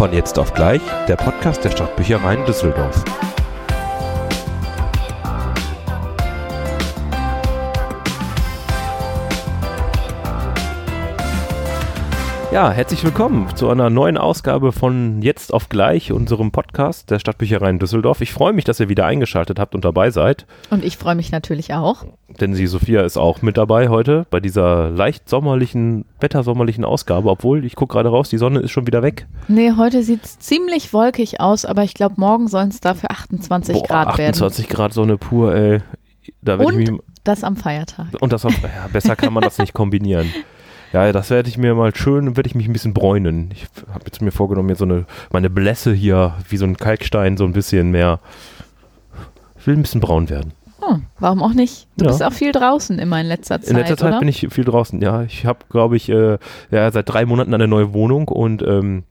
Von jetzt auf gleich, der Podcast der Stadtbüchereien Düsseldorf. Ja, herzlich willkommen zu einer neuen Ausgabe von Jetzt auf gleich, unserem Podcast der Stadtbüchereien Düsseldorf. Ich freue mich, dass ihr wieder eingeschaltet habt und dabei seid. Und ich freue mich natürlich auch. Denn sie, Sophia, ist auch mit dabei heute bei dieser leicht sommerlichen, wettersommerlichen Ausgabe. Obwohl, ich gucke gerade raus, die Sonne ist schon wieder weg. Nee, heute sieht es ziemlich wolkig aus, aber ich glaube, morgen sollen es dafür 28 Boah, Grad 28 Grad Sonne pur, ey. Da werden. ich Und mich, das am Feiertag. und das, auf- ja, besser kann man das nicht kombinieren. Ja, das werde ich mir mal schön, werde ich mich ein bisschen bräunen. Ich habe jetzt mir vorgenommen, mir so eine, meine Blässe hier, wie so ein Kalkstein, so ein bisschen mehr, ich will ein bisschen braun werden. Hm, warum auch nicht? Du Ja. bist auch viel draußen immer in letzter Zeit, In letzter Zeit oder? bin ich viel draußen. Ja, ich habe, glaube ich, äh, ja, seit drei Monaten eine neue Wohnung und ähm,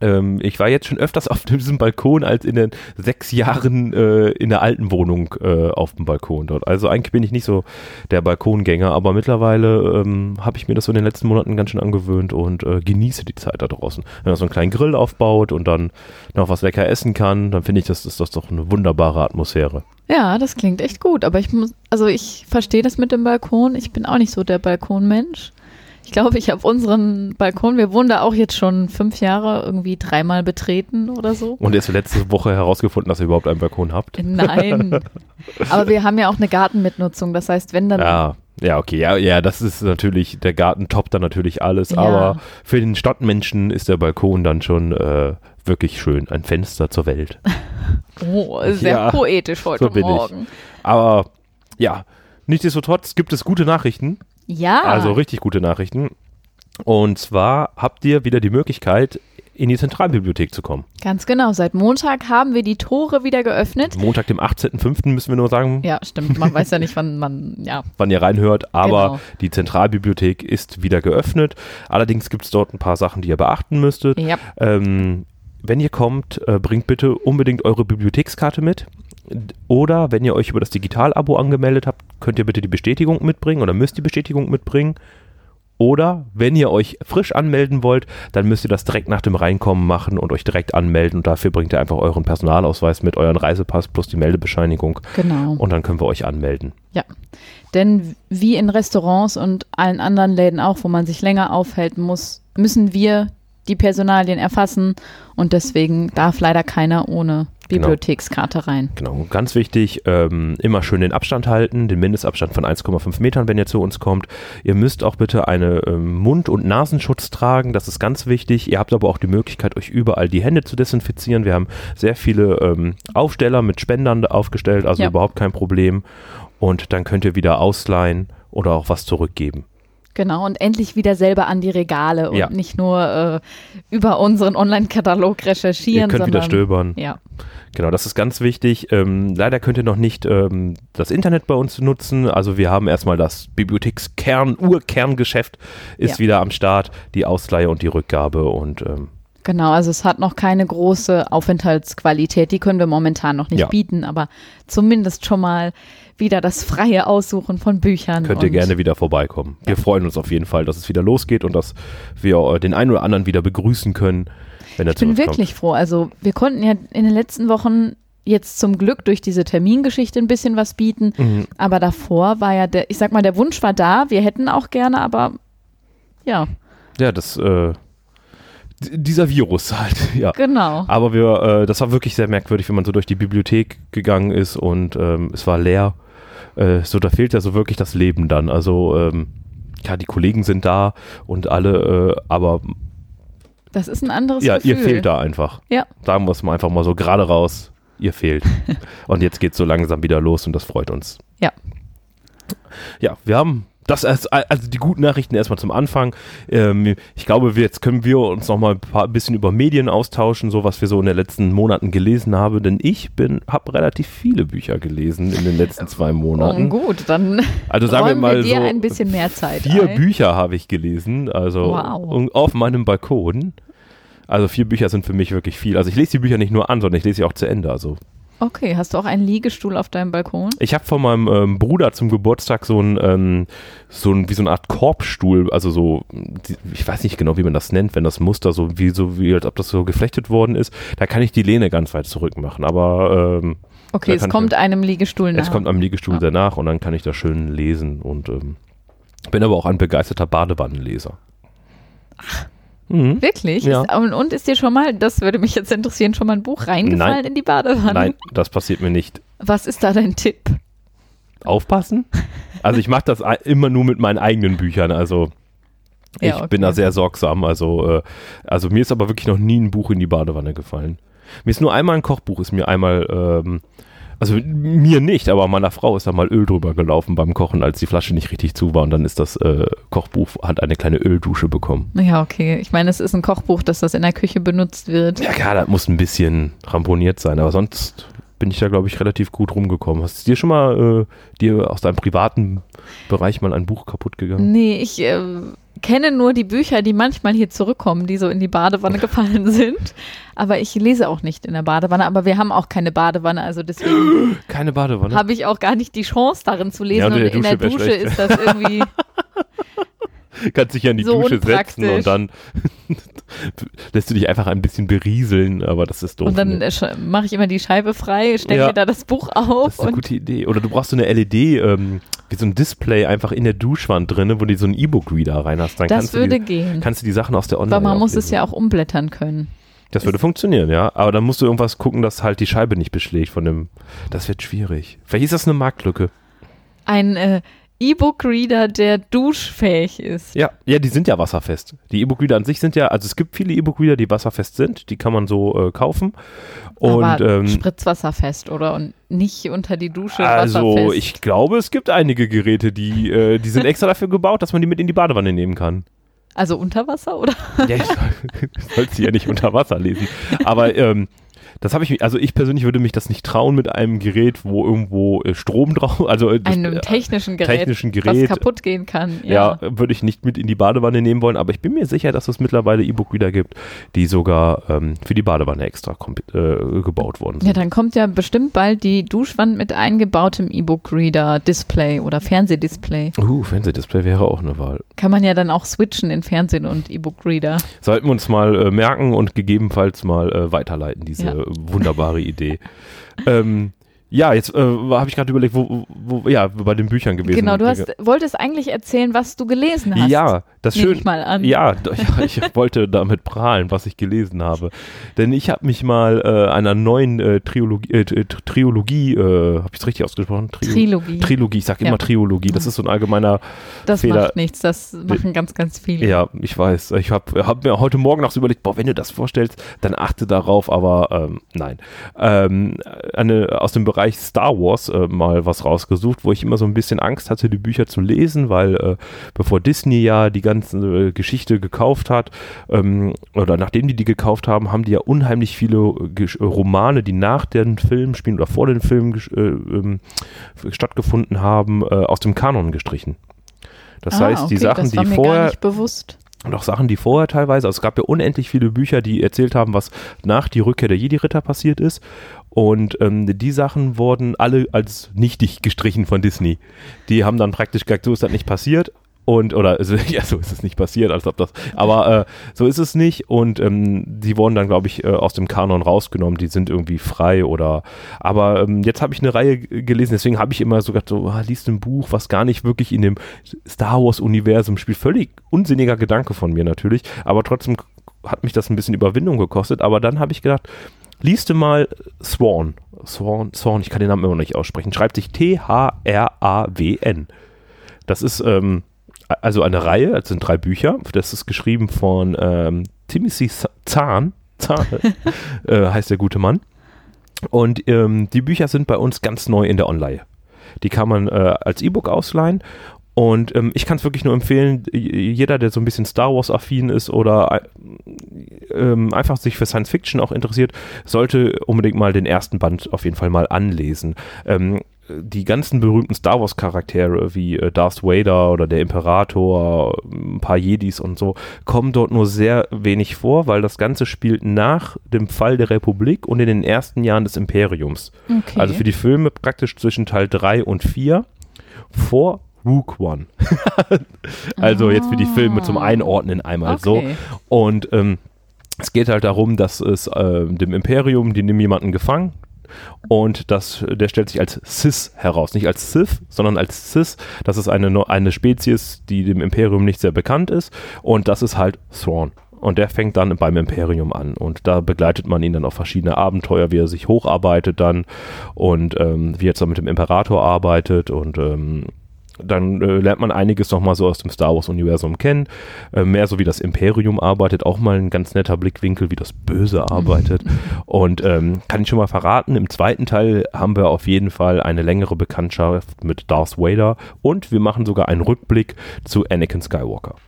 ähm, ich war jetzt schon öfters auf diesem Balkon als in den sechs Jahren äh, in der alten Wohnung äh, auf dem Balkon dort. Also eigentlich bin ich nicht so der Balkongänger, aber mittlerweile ähm, habe ich mir das so in den letzten Monaten ganz schön angewöhnt und äh, genieße die Zeit da draußen. Wenn man so einen kleinen Grill aufbaut und dann noch was lecker essen kann, dann finde ich, das ist das doch eine wunderbare Atmosphäre. Ja, das klingt echt gut, aber ich muss, also ich verstehe das mit dem Balkon. Ich bin auch nicht so der Balkonmensch. Ich glaube, ich habe unseren Balkon, wir wohnen da auch jetzt schon fünf Jahre, irgendwie dreimal betreten oder so. Und erst letzte Woche herausgefunden, dass ihr überhaupt einen Balkon habt. Nein. Aber wir haben ja auch eine Gartenmitnutzung. Das heißt, wenn dann Ja, ja, okay, ja, ja, das ist natürlich, der Garten toppt dann natürlich alles, Ja. aber für den Stadtmenschen ist der Balkon dann schon äh, wirklich schön, ein Fenster zur Welt. Oh, sehr Ja, poetisch heute so bin ich. Morgen. Aber ja, nichtsdestotrotz gibt es gute Nachrichten, Ja. also richtig gute Nachrichten. Und zwar habt ihr wieder die Möglichkeit, in die Zentralbibliothek zu kommen. Ganz genau. Seit Montag haben wir die Tore wieder geöffnet. Montag, dem 18.05. müssen wir nur sagen, Ja, stimmt. Man weiß ja nicht, wann man, ja. wann ihr reinhört, aber Genau. die Zentralbibliothek ist wieder geöffnet. Allerdings gibt es dort ein paar Sachen, die ihr beachten müsstet. Ja, Ähm, wenn ihr kommt, äh, bringt bitte unbedingt eure Bibliothekskarte mit. Oder wenn ihr euch über das Digital-Abo angemeldet habt, könnt ihr bitte die Bestätigung mitbringen oder müsst die Bestätigung mitbringen. Oder wenn ihr euch frisch anmelden wollt, dann müsst ihr das direkt nach dem Reinkommen machen und euch direkt anmelden. Und dafür bringt ihr einfach euren Personalausweis mit, euren Reisepass plus die Meldebescheinigung. genau. Und dann können wir euch anmelden. Denn wie in Restaurants und allen anderen Läden auch, wo man sich länger aufhält muss, müssen wir die Personalien erfassen und deswegen darf leider keiner ohne. Bibliothekskarte rein. Genau, ganz wichtig, ähm, immer schön den Abstand halten, den Mindestabstand von 1,5 Metern, wenn ihr zu uns kommt. Ihr müsst auch bitte eine ähm, Mund- und Nasenschutz tragen, das ist ganz wichtig. Ihr habt aber auch die Möglichkeit, euch überall die Hände zu desinfizieren. Wir haben sehr viele ähm, Aufsteller mit Spendern aufgestellt, also Ja. überhaupt kein Problem. Und dann könnt ihr wieder ausleihen oder auch was zurückgeben. Genau, und endlich wieder selber an die Regale und Ja. nicht nur äh, über unseren Online-Katalog recherchieren. ihr könnt wieder sondern, stöbern. Ja, Genau, das ist ganz wichtig. Ähm, leider könnt ihr noch nicht ähm, das Internet bei uns nutzen. Also wir haben erstmal das Bibliothekskern, Urkerngeschäft ist Ja. wieder am Start, die Ausleihe und die Rückgabe und ähm, genau. Also es hat noch keine große Aufenthaltsqualität. Die können wir momentan noch nicht Ja. bieten, aber zumindest schon mal wieder das freie Aussuchen von Büchern. könnt ihr gerne wieder vorbeikommen. Wir freuen uns auf jeden Fall, dass es wieder losgeht und dass wir den einen oder anderen wieder begrüßen können, wenn er Ich bin wirklich froh. Also wir konnten ja in den letzten Wochen jetzt zum Glück durch diese Termingeschichte ein bisschen was bieten. Mhm. Aber davor war ja der, ich sag mal, der Wunsch war da. Wir hätten auch gerne, aber ja, Ja, das, äh, dieser Virus halt, ja. genau. Aber wir, äh, das war wirklich sehr merkwürdig, wenn man so durch die Bibliothek gegangen ist und ähm, es war leer. Äh, so, da fehlt ja so wirklich das Leben dann. Also, ähm, ja, die Kollegen sind da und alle, äh, aber Das ist ein anderes ja, Gefühl. ihr fehlt da einfach. Ja. Sagen wir es mal einfach mal so gerade raus, ihr fehlt. und jetzt geht es so langsam wieder los und das freut uns. Ja. Ja, wir haben das als, also die guten Nachrichten erstmal zum Anfang. Ähm, ich glaube, wir, jetzt können wir uns noch mal ein paar bisschen über Medien austauschen, so was wir so in den letzten Monaten gelesen haben, denn ich bin habe relativ viele Bücher gelesen in den letzten zwei Oh, Monaten. gut, dann Also sagen wir mal wir dir so ein bisschen mehr Zeit vier ein. Bücher habe ich gelesen, also Wow. auf meinem Balkon. Also vier Bücher sind für mich wirklich viel. Also ich lese die Bücher nicht nur an, sondern ich lese sie auch zu Ende. Also Okay, hast du auch einen Liegestuhl auf deinem Balkon? Ich habe von meinem ähm, Bruder zum Geburtstag so ein, ähm, so ein, wie so eine Art Korbstuhl, also so, ich weiß nicht genau, wie man das nennt, wenn das Muster so wie, so wie, als ob das so geflechtet worden ist. Da kann ich die Lehne ganz weit zurück machen, aber ähm, Okay, es kommt ich- einem Liegestuhl nach. es kommt am Liegestuhl Ja. danach und dann kann ich da schön lesen und ähm, bin aber auch ein begeisterter Badewannenleser. Mhm. Wirklich? Ja. Ist, und, und ist dir schon mal, das würde mich jetzt interessieren, schon mal ein Buch reingefallen Nein. in die Badewanne? Nein, das passiert mir nicht. Was ist da dein Tipp? Aufpassen? Also ich mache das immer nur mit meinen eigenen Büchern, also ich Ja, okay. bin da sehr sorgsam. Also, äh, also mir ist aber wirklich noch nie ein Buch in die Badewanne gefallen. Mir ist nur einmal ein Kochbuch, ist mir einmal, ähm, also mir nicht, aber meiner Frau ist da mal Öl drüber gelaufen beim Kochen, als die Flasche nicht richtig zu war und dann ist das äh, Kochbuch, hat eine kleine Öldusche bekommen. Ja, okay. Ich meine, es ist ein Kochbuch, dass das in der Küche benutzt wird. Ja klar, das muss ein bisschen ramponiert sein, aber sonst bin ich da, glaube ich, relativ gut rumgekommen. Hast du dir schon mal äh, dir aus deinem privaten Bereich mal ein Buch kaputt gegangen? Nee, ich äh, kenne nur die Bücher, die manchmal hier zurückkommen, die so in die Badewanne gefallen sind. Aber ich lese auch nicht in der Badewanne. Aber wir haben auch keine Badewanne, also deswegen Keine Badewanne. habe ich auch gar nicht die Chance, darin zu lesen. Ja, und der in der Dusche Dusche ist das irgendwie. Kannst dich ja in die So Dusche setzen und dann lässt du dich einfach ein bisschen berieseln, aber das ist doof. und dann ne? äh, mache ich immer die Scheibe frei, stelle Ja. da das Buch das auf ist eine gute Idee. Oder du brauchst so eine LED, ähm, wie so ein Display einfach in der Duschwand drin, wo du so einen E-Book-Reader rein hast. Dann das kannst, würde du die, gehen. kannst du die Sachen aus der Online Aber man muss es ja auch umblättern können. Das würde funktionieren, ja. Aber dann musst du irgendwas gucken, dass halt die Scheibe nicht beschlägt von dem. Das wird schwierig. Vielleicht ist das eine Marktlücke. Ein äh, E-Book-Reader, der duschfähig ist. Ja, ja, die sind ja wasserfest. Die E-Book-Reader an sich sind ja, also es gibt viele E-Book-Reader, die wasserfest sind. Die kann man so äh, kaufen. Und aber ähm, spritzwasserfest oder und nicht unter die Dusche Also, wasserfest. ich glaube, es gibt einige Geräte, die, äh, die sind extra dafür gebaut, dass man die mit in die Badewanne nehmen kann. also unter Wasser oder? Ja, ich soll- sollst sie ja nicht unter Wasser lesen. Aber ähm, das habe ich, also ich persönlich würde mich das nicht trauen mit einem Gerät, wo irgendwo äh, Strom drauf, also äh, Einem äh, technischen Gerät, technischen was Gerät, kaputt gehen kann. ja, Ja. würde ich nicht mit in die Badewanne nehmen wollen, aber ich bin mir sicher, dass es mittlerweile E-Book-Reader gibt, die sogar ähm, für die Badewanne extra äh, gebaut worden Ja, sind. dann kommt ja bestimmt bald die Duschwand mit eingebautem E-Book-Reader-Display oder Fernsehdisplay. uh, Fernsehdisplay wäre auch eine Wahl. Kann man ja dann auch switchen in Fernsehen und E-Book-Reader. Sollten wir uns mal äh, merken und gegebenenfalls mal äh, weiterleiten, diese Ja. Wunderbare Idee. ähm, ja, jetzt äh, habe ich gerade überlegt, wo, wo, ja, bei den Büchern gewesen. Genau, du hast, wolltest eigentlich erzählen, was du gelesen hast. Ja, das schön. ich mal an. Ja, ich wollte damit prahlen, was ich gelesen habe. Denn ich habe mich mal äh, einer neuen äh, Triologie, äh, Triologie äh, habe ich es richtig ausgesprochen? Trio- Trilogie. Trilogie, ich sage Ja. immer Triologie. Das ist so ein allgemeiner das Fehler. macht nichts, das machen ganz, ganz viele. Ja, ich weiß. Ich habe hab mir heute Morgen noch so überlegt, boah, wenn du das vorstellst, dann achte darauf, aber ähm, nein. Ähm, eine, aus dem Bereich Star Wars äh, mal was rausgesucht, wo ich immer so ein bisschen Angst hatte, die Bücher zu lesen, weil äh, bevor Disney ja die ganze äh, Geschichte gekauft hat, ähm, oder nachdem die die gekauft haben, haben die ja unheimlich viele äh, äh, Romane, die nach den Filmen spielen oder vor den Filmen äh, ähm, stattgefunden haben, aus dem Kanon gestrichen. Das Ah, heißt, die okay, Sachen, die mir gar vorher nicht bewusst. Und auch Sachen, die vorher teilweise, also es gab ja unendlich viele Bücher, die erzählt haben, was nach die Rückkehr der Jedi-Ritter passiert ist. Und ähm, die Sachen wurden alle als nichtig gestrichen von Disney. Die haben dann praktisch gesagt, so ist das nicht passiert. Und, oder, also, ja, so ist es nicht passiert, als ob das, aber äh, so ist es nicht. Und ähm, die wurden dann, glaube ich, äh, aus dem Kanon rausgenommen. Die sind irgendwie frei oder, aber ähm, jetzt habe ich eine Reihe gelesen, deswegen habe ich immer so gedacht, so, ah, liest ein Buch, was gar nicht wirklich in dem Star Wars-Universum spielt. Völlig unsinniger Gedanke von mir natürlich, aber trotzdem hat mich das ein bisschen Überwindung gekostet. Aber dann habe ich gedacht, liest du mal Sworn. Sworn, Sworn, ich kann den Namen immer noch nicht aussprechen. Schreibt sich T-H-R-A-W-N. Das ist ähm, also eine Reihe, es sind drei Bücher. Das ist geschrieben von ähm, Timothy Zahn. Zahn äh, heißt der gute Mann. Und ähm, die Bücher sind bei uns ganz neu in der Online. Die kann man äh, als E-Book ausleihen. Und ähm, ich kann es wirklich nur empfehlen, jeder, der so ein bisschen Star Wars-affin ist oder äh, ähm, einfach sich für Science Fiction auch interessiert, sollte unbedingt mal den ersten Band auf jeden Fall mal anlesen. Ähm, die ganzen berühmten Star Wars Charaktere wie äh, Darth Vader oder der Imperator, ein paar Jedis und so, kommen dort nur sehr wenig vor, weil das Ganze spielt nach dem Fall der Republik und in den ersten Jahren des Imperiums. Okay. Also für die Filme praktisch zwischen Teil 3 und 4 vor Rook One. also jetzt für die Filme zum Einordnen einmal so. Okay. Und ähm, es geht halt darum, dass es äh, dem Imperium, die nehmen jemanden gefangen und das, der stellt sich als Cis heraus. Nicht als Sith, sondern als Cis. Das ist eine, eine Spezies, die dem Imperium nicht sehr bekannt ist und das ist halt Thrawn. Und der fängt dann beim Imperium an. Und da begleitet man ihn dann auf verschiedene Abenteuer, wie er sich hocharbeitet dann und ähm, wie er jetzt dann mit dem Imperator arbeitet und ähm, dann äh, lernt man einiges nochmal so aus dem Star Wars-Universum kennen. Äh, mehr so wie das Imperium arbeitet, auch mal ein ganz netter Blickwinkel, wie das Böse arbeitet. Und ähm, kann ich schon mal verraten, im zweiten Teil haben wir auf jeden Fall eine längere Bekanntschaft mit Darth Vader und wir machen sogar einen Rückblick zu Anakin Skywalker.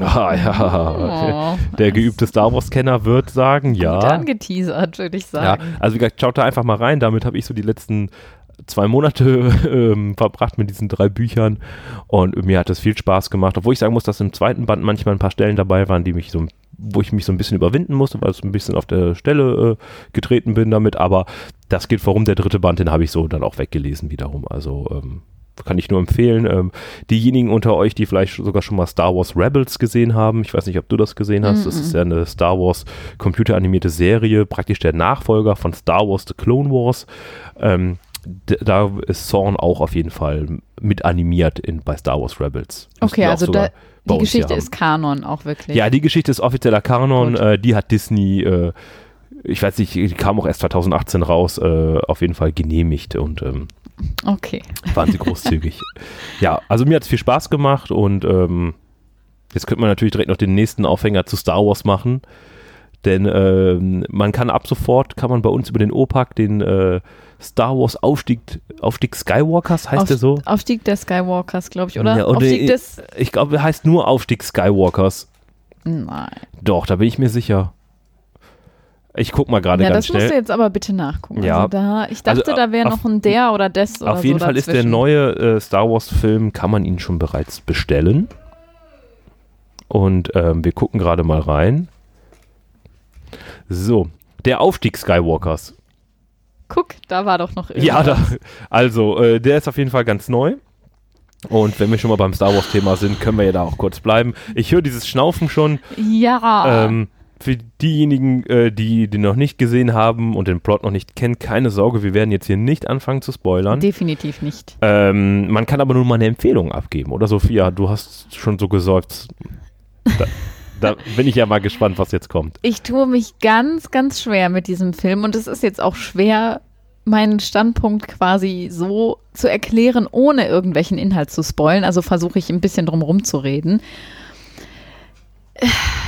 Ah ja, Oh, der geübte Star Wars-Kenner wird sagen, gut ja. angeteasert, würde ich Ja, sagen. also wie gesagt, schaut da einfach mal rein. Damit habe ich so die letzten zwei Monate ähm, verbracht mit diesen drei Büchern und mir hat es viel Spaß gemacht. Obwohl ich sagen muss, dass im zweiten Band manchmal ein paar Stellen dabei waren, die mich so, wo ich mich so ein bisschen überwinden musste, weil es ein bisschen auf der Stelle äh, getreten bin damit. Aber das gilt warum der dritte Band, den habe ich so dann auch weggelesen wiederum. Also ähm, kann ich nur empfehlen. Ähm, diejenigen unter euch, die vielleicht sogar schon mal Star Wars Rebels gesehen haben, ich weiß nicht, ob du das gesehen hast, das ist ja eine Star Wars computeranimierte Serie, praktisch der Nachfolger von Star Wars The Clone Wars. Ähm, da ist Thrawn auch auf jeden Fall mit animiert in, bei Star Wars Rebels. Okay, also da, die Geschichte ist Kanon auch wirklich. Ja, die Geschichte ist offizieller Kanon, äh, die hat Disney, äh, ich weiß nicht, die kam auch erst 2018 raus, äh, auf jeden Fall genehmigt und ähm, Okay. waren sie großzügig. ja, also mir hat es viel Spaß gemacht und ähm, jetzt könnte man natürlich direkt noch den nächsten Aufhänger zu Star Wars machen. Denn ähm, man kann ab sofort, kann man bei uns über den OPAC den äh, Star Wars Aufstieg, Aufstieg Skywalkers, heißt Auf, der so? Aufstieg der Skywalkers, glaube ich, oder? Ja, oder Aufstieg des. Ich glaube, er heißt nur Aufstieg Skywalkers. Nein. Doch, da bin ich mir sicher. Ich guck mal gerade Ja, ganz das musst du schnell. jetzt aber bitte nachgucken. Ja. Also da, ich dachte, Also, da wäre noch ein der oder des oder Auf jeden so Fall ist der dazwischen. neue äh, Star Wars Film, kann man ihn schon bereits bestellen. Und ähm, wir gucken gerade mal rein. So, der Aufstieg Skywalkers. Guck, da war doch noch Ja, da, irgendwas. also äh, der ist auf jeden Fall ganz neu. Und wenn wir schon mal beim Star Wars Thema sind, können wir ja da auch kurz bleiben. Ich höre dieses Schnaufen schon. Ja. Ähm, für diejenigen, äh, die den noch nicht gesehen haben und den Plot noch nicht kennen, keine Sorge, wir werden jetzt hier nicht anfangen zu spoilern. Definitiv nicht. Ähm, man kann aber nur mal eine Empfehlung abgeben, oder Sophia? Du hast schon so geseufzt. Da, bin ich ja mal gespannt, was jetzt kommt. Ich tue mich ganz, ganz schwer mit diesem Film und es ist jetzt auch schwer, meinen Standpunkt quasi so zu erklären, ohne irgendwelchen Inhalt zu spoilen. Also versuche ich ein bisschen drum rumzureden.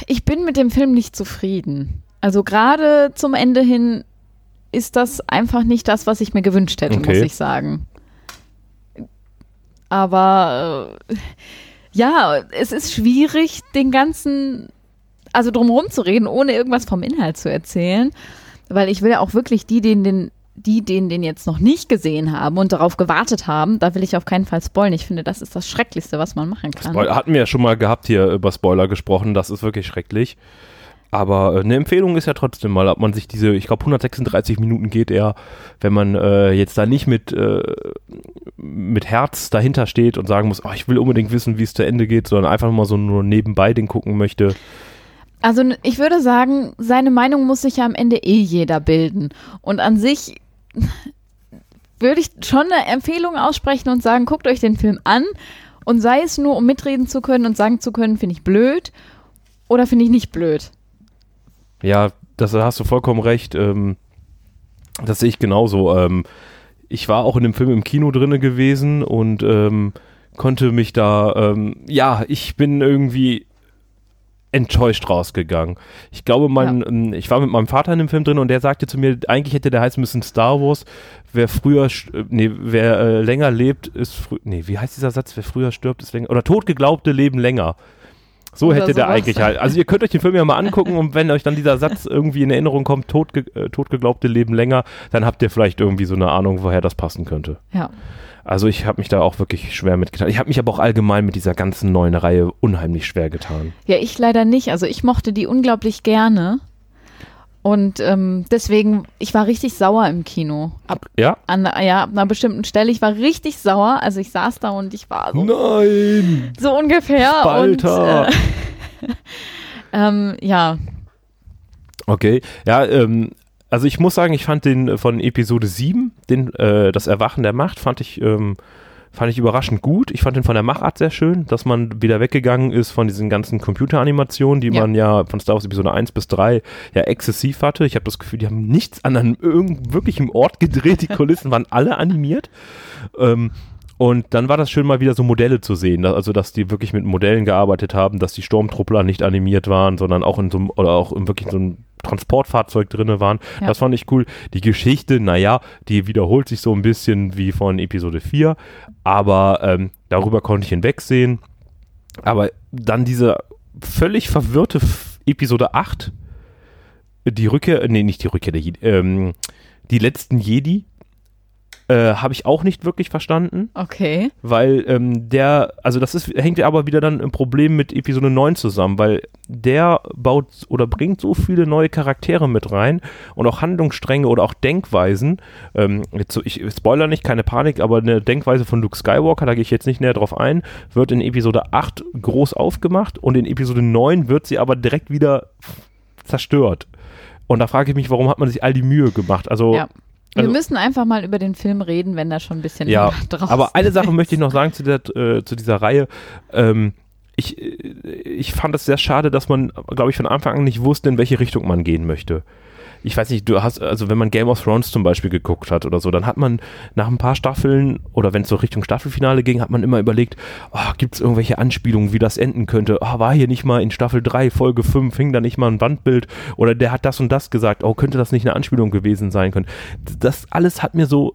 Ich bin mit dem Film nicht zufrieden. Also gerade zum Ende hin ist das einfach nicht das, was ich mir gewünscht hätte, Okay. muss ich sagen. Aber äh, ja, es ist schwierig, den ganzen, also drumherum zu reden, ohne irgendwas vom Inhalt zu erzählen. Weil ich will ja auch wirklich die, denen den, die, denen den jetzt noch nicht gesehen haben und darauf gewartet haben, da will ich auf keinen Fall spoilen. Ich finde, das ist das Schrecklichste, was man machen kann. Spoiler, hatten wir ja schon mal gehabt hier über Spoiler gesprochen, das ist wirklich schrecklich. Aber äh, eine Empfehlung ist ja trotzdem mal, ob man sich diese, ich glaube 136 Minuten geht er, wenn man äh, jetzt da nicht mit, äh, mit Herz dahinter steht und sagen muss, oh, ich will unbedingt wissen, wie es zu Ende geht, sondern einfach mal so nur nebenbei den gucken möchte. Also ich würde sagen, seine Meinung muss sich ja am Ende eh jeder bilden. Und an sich würde ich schon eine Empfehlung aussprechen und sagen, guckt euch den Film an und sei es nur, um mitreden zu können und sagen zu können, finde ich blöd oder finde ich nicht blöd. Ja, das da hast du vollkommen recht. Ähm, das sehe ich genauso. Ähm, ich war auch in dem Film im Kino drinne gewesen und ähm, konnte mich da, ähm, ja, ich bin irgendwie enttäuscht rausgegangen. Ich glaube, mein, ähm, ich war mit meinem Vater in dem Film drin und der sagte zu mir, eigentlich hätte der heißen müssen Star Wars. Wer früher, äh, nee, wer äh, länger lebt, ist früh, nee, wie heißt dieser Satz? Wer früher stirbt, ist länger, oder tot geglaubte leben länger. So hätte der eigentlich halt. Also ihr könnt euch den Film ja mal angucken und wenn euch dann dieser Satz irgendwie in Erinnerung kommt, totge äh, totgeglaubte leben länger, dann habt ihr vielleicht irgendwie so eine Ahnung, woher das passen könnte. Ja. Also ich habe mich da auch wirklich schwer mitgetan. Ich habe mich aber auch allgemein mit dieser ganzen neuen Reihe unheimlich schwer getan. Ja, ich leider nicht. Also ich mochte die unglaublich gerne. Und ähm, deswegen, ich war richtig sauer im Kino. Ab, Ja? an, ja, ab einer bestimmten Stelle. Ich war richtig sauer. Also ich saß da und ich war so, Nein! so ungefähr. Spalter. Und, äh, ähm, ja, Okay, ja, ähm, also ich muss sagen, ich fand den äh, von Episode 7, den, äh, das Erwachen der Macht, fand ich, ähm, fand ich überraschend gut. Ich fand den von der Machart sehr schön, dass man wieder weggegangen ist von diesen ganzen Computeranimationen, die Ja. man ja von Star Wars Episode 1 bis 3 ja exzessiv hatte. Ich habe das Gefühl, die haben nichts an einem irgend wirklichem Ort gedreht, die Kulissen waren alle animiert. Ähm, und dann war das schön, mal wieder so Modelle zu sehen. Also, dass die wirklich mit Modellen gearbeitet haben, dass die Sturmtruppler nicht animiert waren, sondern auch in so einem, oder auch in wirklich so einem Transportfahrzeug drinne waren. Ja. Das fand ich cool. Die Geschichte, naja, die wiederholt sich so ein bisschen wie von Episode 4, aber ähm, darüber konnte ich hinwegsehen. Aber dann diese völlig verwirrte F Episode 8, die Rückkehr, nee, nicht die Rückkehr der Jedi, ähm, die letzten Jedi, äh, habe ich auch nicht wirklich verstanden okay. weil ähm, der, also das ist, hängt ja aber wieder dann im Problem mit Episode 9 zusammen, weil der baut oder bringt so viele neue Charaktere mit rein und auch Handlungsstränge oder auch Denkweisen. Ähm, jetzt so, ich spoiler nicht, keine Panik, aber eine Denkweise von Luke Skywalker, da gehe ich jetzt nicht näher drauf ein, wird in Episode 8 groß aufgemacht und in Episode 9 wird sie aber direkt wieder zerstört. Und da frage ich mich, warum hat man sich all die Mühe gemacht? Also Ja. Wir also- müssen einfach mal über den Film reden, wenn da schon ein bisschen Ja, drauf aber eine Sache möchte ich noch sagen zu, der, äh, zu dieser Reihe. Ähm, ich, äh, ich fand es sehr schade, dass man, glaube ich, von Anfang an nicht wusste, in welche Richtung man gehen möchte. Ich weiß nicht, du hast, also wenn man Game of Thrones zum Beispiel geguckt hat oder so, dann hat man nach ein paar Staffeln oder wenn es so Richtung Staffelfinale ging, hat man immer überlegt, oh, gibt es irgendwelche Anspielungen, wie das enden könnte? Oh, war hier nicht mal in Staffel 3, Folge 5, hing da nicht mal ein Wandbild oder der hat das und das gesagt, oh, könnte das nicht eine Anspielung gewesen sein können? Das alles hat mir so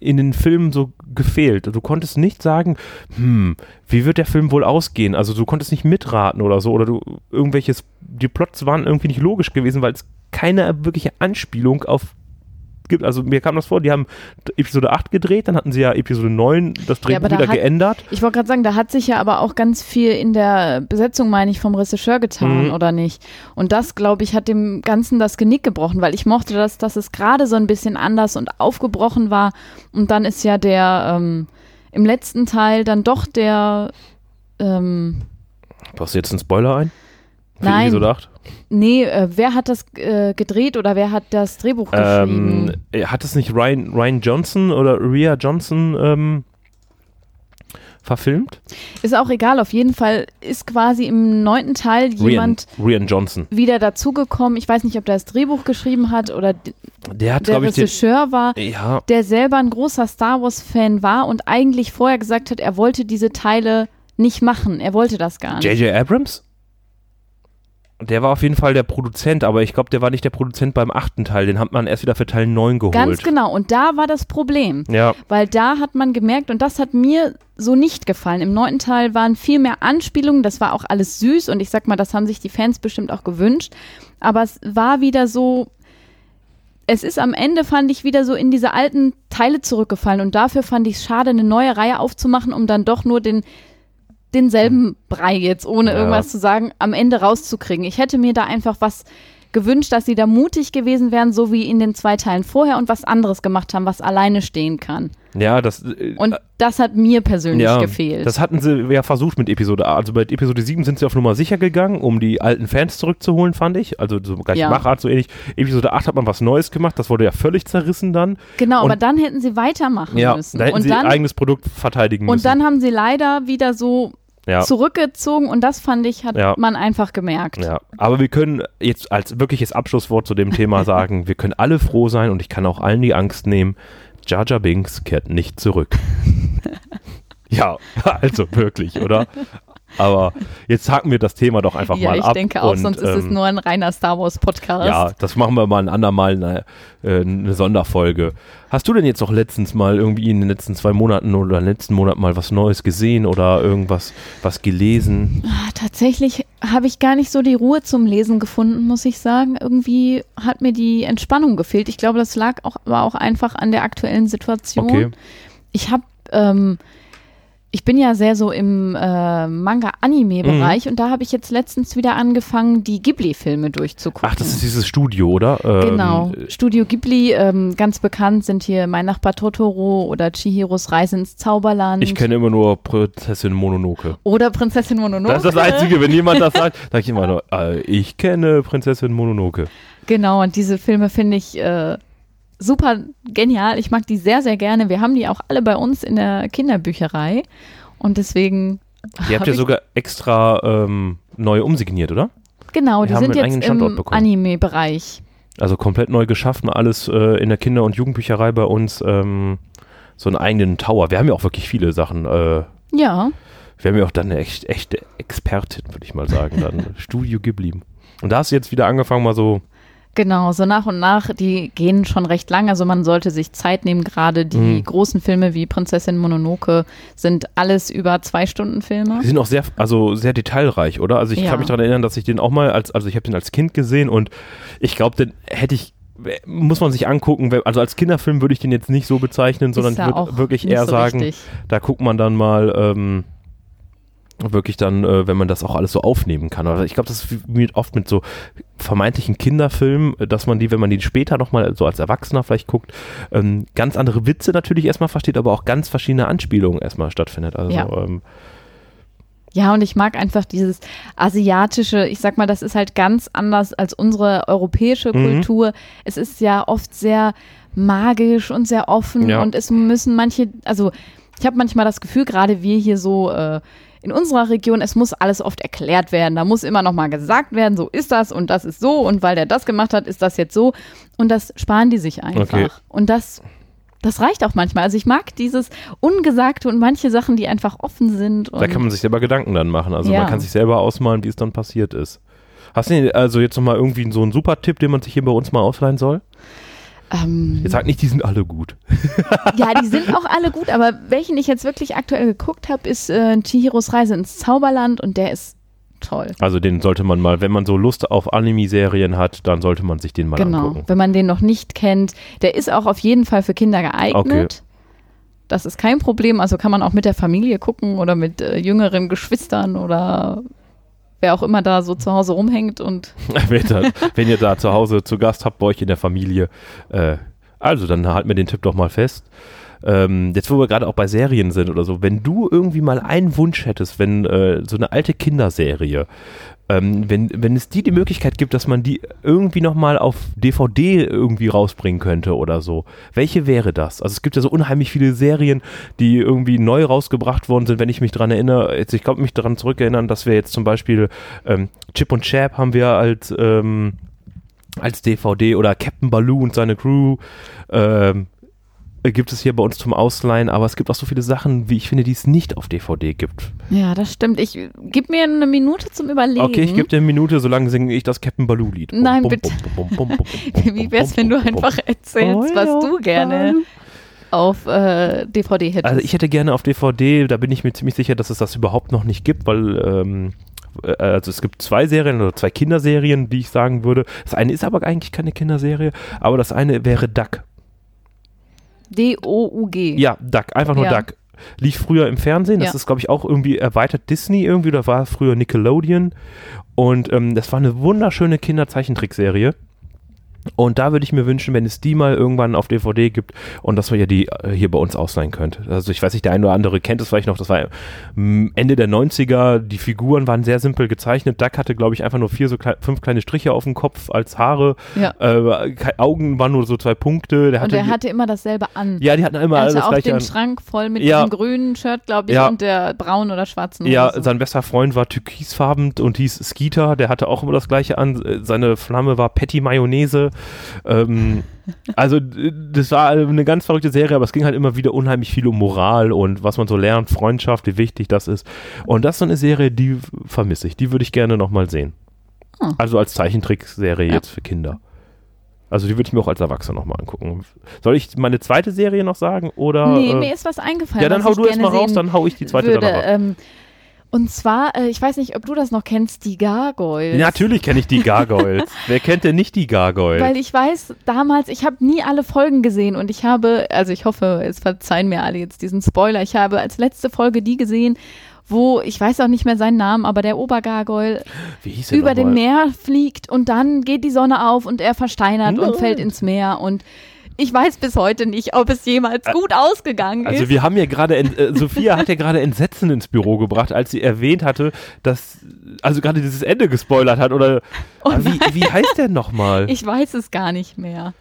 in den Filmen so gefehlt. Du konntest nicht sagen, hm, wie wird der Film wohl ausgehen? Also du konntest nicht mitraten oder so oder du irgendwelches, die Plots waren irgendwie nicht logisch gewesen, weil es keine wirkliche Anspielung auf gibt. Also mir kam das vor, die haben Episode 8 gedreht, dann hatten sie ja Episode 9 das Ja, Drehbuch da wieder hat- geändert. Ich wollte gerade sagen, da hat sich ja aber auch ganz viel in der Besetzung, meine ich, vom Regisseur getan, Mhm. oder nicht? Und das, glaube ich, hat dem Ganzen das Genick gebrochen, weil ich mochte das, dass es gerade so ein bisschen anders und aufgebrochen war. Und dann ist ja der ähm, im letzten Teil dann doch der ähm, Brauchst du jetzt einen Spoiler ein? Für Nein. Episode 8? Nee, äh, wer hat das äh, gedreht oder wer hat das Drehbuch geschrieben? Ähm, äh, hat es nicht Ryan, Ryan Johnson oder Rhea Johnson ähm, verfilmt? Ist auch egal, auf jeden Fall ist quasi im neunten Teil jemand Rian, Rian Johnson. wieder dazugekommen. Ich weiß nicht, ob der das Drehbuch geschrieben hat oder Der hat, der ich, den, Regisseur war, ja, der selber ein großer Star Wars-Fan war und eigentlich vorher gesagt hat, er wollte diese Teile nicht machen. Er wollte das gar nicht. J.J. Abrams? Der war auf jeden Fall der Produzent, aber ich glaube, der war nicht der Produzent beim achten Teil. Den hat man erst wieder für Teil 9 geholt. Ganz genau. Und da war das Problem. Ja, Weil da hat man gemerkt, und das hat mir so nicht gefallen. Im neunten Teil waren viel mehr Anspielungen, das war auch alles süß und ich sag mal, das haben sich die Fans bestimmt auch gewünscht. Aber es war wieder so, es ist am Ende, fand ich, wieder so in diese alten Teile zurückgefallen und dafür fand ich es schade, eine neue Reihe aufzumachen, um dann doch nur den denselben Brei jetzt, ohne Ja. irgendwas zu sagen, am Ende rauszukriegen. Ich hätte mir da einfach was gewünscht, dass sie da mutig gewesen wären, so wie in den zwei Teilen vorher und was anderes gemacht haben, was alleine stehen kann. ja, das. äh, Und das hat mir persönlich ja, gefehlt. Das hatten sie ja versucht mit Episode A. Also bei Episode 7 sind sie auf Nummer sicher gegangen, um die alten Fans zurückzuholen, fand ich. Also so gleich Ja. Machart, so ähnlich. Episode 8 hat man was Neues gemacht, das wurde ja völlig zerrissen dann. genau, und- aber dann hätten sie weitermachen Ja, müssen. da hätten und sie dann, ihr eigenes Produkt verteidigen müssen. und dann haben sie leider wieder so ja. zurückgezogen und das fand ich, hat Ja. man einfach gemerkt. Ja, aber wir können jetzt als wirkliches Abschlusswort zu dem Thema sagen, wir können alle froh sein und ich kann auch allen die Angst nehmen, Jar Binks kehrt nicht zurück. ja, also wirklich, oder? Aber jetzt haken wir das Thema doch einfach ja, mal ich ab. denke auch, und, sonst ist es ähm, nur ein reiner Star Wars Podcast. Ja, das machen wir mal ein andermal eine, äh, eine Sonderfolge. Hast du denn jetzt auch letztens mal irgendwie in den letzten zwei Monaten oder letzten Monat mal was Neues gesehen oder irgendwas was gelesen? Ah, Tatsächlich habe ich gar nicht so die Ruhe zum Lesen gefunden, muss ich sagen. Irgendwie hat mir die Entspannung gefehlt. Ich glaube, das lag auch, aber auch einfach an der aktuellen Situation. Okay. Ich habe, ähm, ich bin ja sehr so im äh, Manga-Anime-Bereich Mhm. und da habe ich jetzt letztens wieder angefangen, die Ghibli-Filme durchzugucken. Ach, das ist dieses Studio, oder? Ähm, Genau. Studio Ghibli, ähm, ganz bekannt sind hier Mein Nachbar Totoro oder Chihiros Reise ins Zauberland. Ich kenne immer nur Prinzessin Mononoke. oder Prinzessin Mononoke. Das ist das Einzige, wenn jemand das sagt, sage ich immer nur, äh, ich kenne Prinzessin Mononoke. Genau, und diese Filme finde ich äh, super genial. Ich mag die sehr, sehr gerne. Wir haben die auch alle bei uns in der Kinderbücherei. Und deswegen. Die habt hab ihr sogar extra ähm, neu umsigniert, oder? Genau, die haben sind jetzt im. Anime-Bereich. Also komplett neu geschaffen, alles äh, in der Kinder- und Jugendbücherei bei uns. Ähm, so einen eigenen Tower. Wir haben ja auch wirklich viele Sachen. Äh, Ja, wir haben ja auch dann eine echt, echte Expertin, würde ich mal sagen. Dann Studio Ghibli. Und da hast du jetzt wieder angefangen, mal so. Genau. So nach und nach, die gehen schon recht lang. Also man sollte sich Zeit nehmen. Gerade die Mhm. großen Filme wie Prinzessin Mononoke sind alles über zwei Stunden Filme. Die sind auch sehr, also sehr detailreich, oder? Also ich Ja. kann mich daran erinnern, dass ich den auch mal als, also ich habe den als Kind gesehen und ich glaube, den hätte ich, muss man sich angucken, also als Kinderfilm würde ich den jetzt nicht so bezeichnen, sondern ich würde wirklich eher so sagen, richtig. da guckt man dann mal, ähm, wirklich dann, äh, wenn man das auch alles so aufnehmen kann. Aber ich glaube, das ist mit, oft mit so vermeintlichen Kinderfilmen, äh, dass man die, wenn man die später nochmal so als Erwachsener vielleicht guckt, ähm, ganz andere Witze natürlich erstmal versteht, aber auch ganz verschiedene Anspielungen erstmal stattfindet. Also Ja. ähm, Ja, und ich mag einfach dieses asiatische, ich sag mal, das ist halt ganz anders als unsere europäische Mhm. Kultur. Es ist ja oft sehr magisch und sehr offen Ja. und es müssen manche, also ich habe manchmal das Gefühl, gerade wir hier so äh, in unserer Region, es muss alles oft erklärt werden. Da muss immer noch mal gesagt werden, so ist das und das ist so und weil der das gemacht hat, ist das jetzt so. Und das sparen die sich einfach. Okay. Und das, das reicht auch manchmal. Also ich mag dieses Ungesagte und manche Sachen, die einfach offen sind. Da kann man sich selber Gedanken dann machen. Also Ja. man kann sich selber ausmalen, wie es dann passiert ist. Hast du also jetzt nochmal irgendwie so einen super Tipp, den man sich hier bei uns mal ausleihen soll? Ähm, Jetzt sag nicht, die sind alle gut. Ja, die sind auch alle gut, aber welchen ich jetzt wirklich aktuell geguckt habe, ist äh, Chihiros Reise ins Zauberland und der ist toll. Also den sollte man mal, wenn man so Lust auf Anime-Serien hat, dann sollte man sich den mal genau. angucken. Wenn man den noch nicht kennt, der ist auch auf jeden Fall für Kinder geeignet. Okay. Das ist kein Problem. Also kann man auch mit der Familie gucken oder mit äh, jüngeren Geschwistern oder wer auch immer da so zu Hause rumhängt und wenn, ihr da zu Hause zu Gast habt bei euch in der Familie, äh, also dann halten wir den Tipp doch mal fest. Ähm, jetzt, wo wir gerade auch bei Serien sind oder so, wenn du irgendwie mal einen Wunsch hättest, wenn äh, so eine alte Kinderserie, ähm, wenn, wenn es die die Möglichkeit gibt, dass man die irgendwie nochmal auf DVD irgendwie rausbringen könnte oder so, welche wäre das? Also es gibt ja so unheimlich viele Serien, die irgendwie neu rausgebracht worden sind, wenn ich mich dran erinnere. Jetzt, ich glaube mich daran zurückerinnern, dass wir jetzt zum Beispiel ähm, Chip und Chap haben wir als ähm, als DVD oder Captain Baloo und seine Crew ähm, gibt es hier bei uns zum Ausleihen, aber es gibt auch so viele Sachen, wie ich finde, die es nicht auf DVD gibt. ja, das stimmt. Ich gib mir eine Minute zum Überlegen. Okay, ich gebe dir eine Minute, solange singe ich das Captain Baloo-Lied. Nein, Bum, bum, bitte. bum, Wie wär's, wenn du einfach erzählst, was du gerne auf äh, DVD hättest? Also ich hätte gerne auf DVD, da bin ich mir ziemlich sicher, dass es das überhaupt noch nicht gibt, weil ähm, äh, also es gibt zwei Serien oder zwei Kinderserien, die ich sagen würde. Das eine ist aber eigentlich keine Kinderserie, aber das eine wäre Duck. D-O-U-G. Ja, Duck, einfach nur Ja. Duck. Lief früher im Fernsehen, das Ja. ist, glaube ich, auch irgendwie erweitert Disney irgendwie, oder war früher Nickelodeon. Und ähm, das war eine wunderschöne Kinderzeichentrickserie. Und da würde ich mir wünschen, wenn es die mal irgendwann auf DVD gibt und dass man ja die äh, hier bei uns ausleihen könnte. Also ich weiß nicht, der eine oder andere kennt es vielleicht noch, das war mm, Ende der 90er, die Figuren waren sehr simpel gezeichnet. Duck hatte, glaube ich, einfach nur vier, so klei fünf kleine Striche auf dem Kopf als Haare. Ja. Äh, Augen waren nur so zwei Punkte. Der Und hatte, er hatte immer dasselbe an. ja, die hatten immer er alles hatte auch den an. Schrank voll mit Ja. dem grünen Shirt, glaube ich, Ja. und der braunen oder schwarzen. Ja, Hose. sein bester Freund war türkisfarben und hieß Skeeter, der hatte auch immer das gleiche an. Seine Flamme war Patty Mayonnaise. Ähm, also das war eine ganz verrückte Serie, aber es ging halt immer wieder unheimlich viel um Moral und was man so lernt, Freundschaft, wie wichtig das ist. Und das ist so eine Serie, die vermisse ich. Die würde ich gerne nochmal sehen. Hm. Also als Zeichentrickserie Ja. jetzt für Kinder. Also die würde ich mir auch als Erwachsener nochmal angucken. Soll ich meine zweite Serie noch sagen? Oder, nee, äh, mir ist was eingefallen. ja, dann hau du erst gerne mal raus, dann hau ich die zweite würde. danach raus. Ähm, und zwar, äh, ich weiß nicht, ob du das noch kennst, die Gargoyles. Natürlich kenne ich die Gargoyles. Wer kennt denn nicht die Gargoyles? Weil ich weiß, damals, ich habe nie alle Folgen gesehen und ich habe, also ich hoffe, es verzeihen mir alle jetzt diesen Spoiler, ich habe als letzte Folge die gesehen, wo, ich weiß auch nicht mehr seinen Namen, aber der Obergargoyle über dem? Meer fliegt und dann geht die Sonne auf und er versteinert Nein. und fällt ins Meer und ich weiß bis heute nicht, ob es jemals gut ausgegangen Also ist. wir haben ja gerade, äh, Sophia hat ja gerade Entsetzen ins Büro gebracht, als sie erwähnt hatte, dass, also gerade dieses Ende gespoilert hat oder, Oh wie, wie heißt der nochmal? Ich weiß es gar nicht mehr.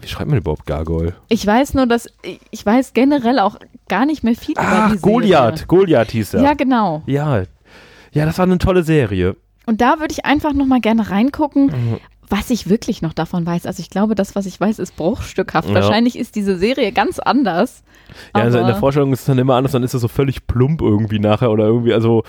Wie schreibt man überhaupt Gargoyle? Ich weiß nur, dass ich, weiß generell auch gar nicht mehr viel über Ah, die Serie. Goliath, Goliath hieß er. Ja, genau. Ja. Ja, das war eine tolle Serie. Und da würde ich einfach noch mal gerne reingucken, Mhm. Was ich wirklich noch davon weiß. Also ich glaube, das, was ich weiß, ist bruchstückhaft. Ja. Wahrscheinlich ist diese Serie ganz anders. Ja, also in der Vorstellung ist es dann immer anders, dann ist es so völlig plump irgendwie nachher oder irgendwie, also,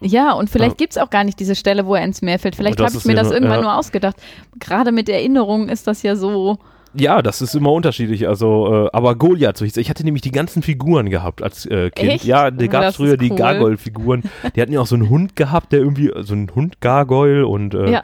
Ja, und vielleicht Ja. gibt es auch gar nicht diese Stelle, wo er ins Meer fällt. Vielleicht habe ich mir das irgendwann ja. nur ausgedacht. Gerade mit Erinnerungen ist das ja so. Ja, das ist immer unterschiedlich, also, äh, aber Goliath, so hieß ich hatte nämlich die ganzen Figuren gehabt als äh, Kind. Echt? Ja, da gab es früher ist die cool. Gargoyle-Figuren. Die hatten ja auch so einen Hund gehabt, der irgendwie, so einen Hund-Gargoyle und äh, Ja.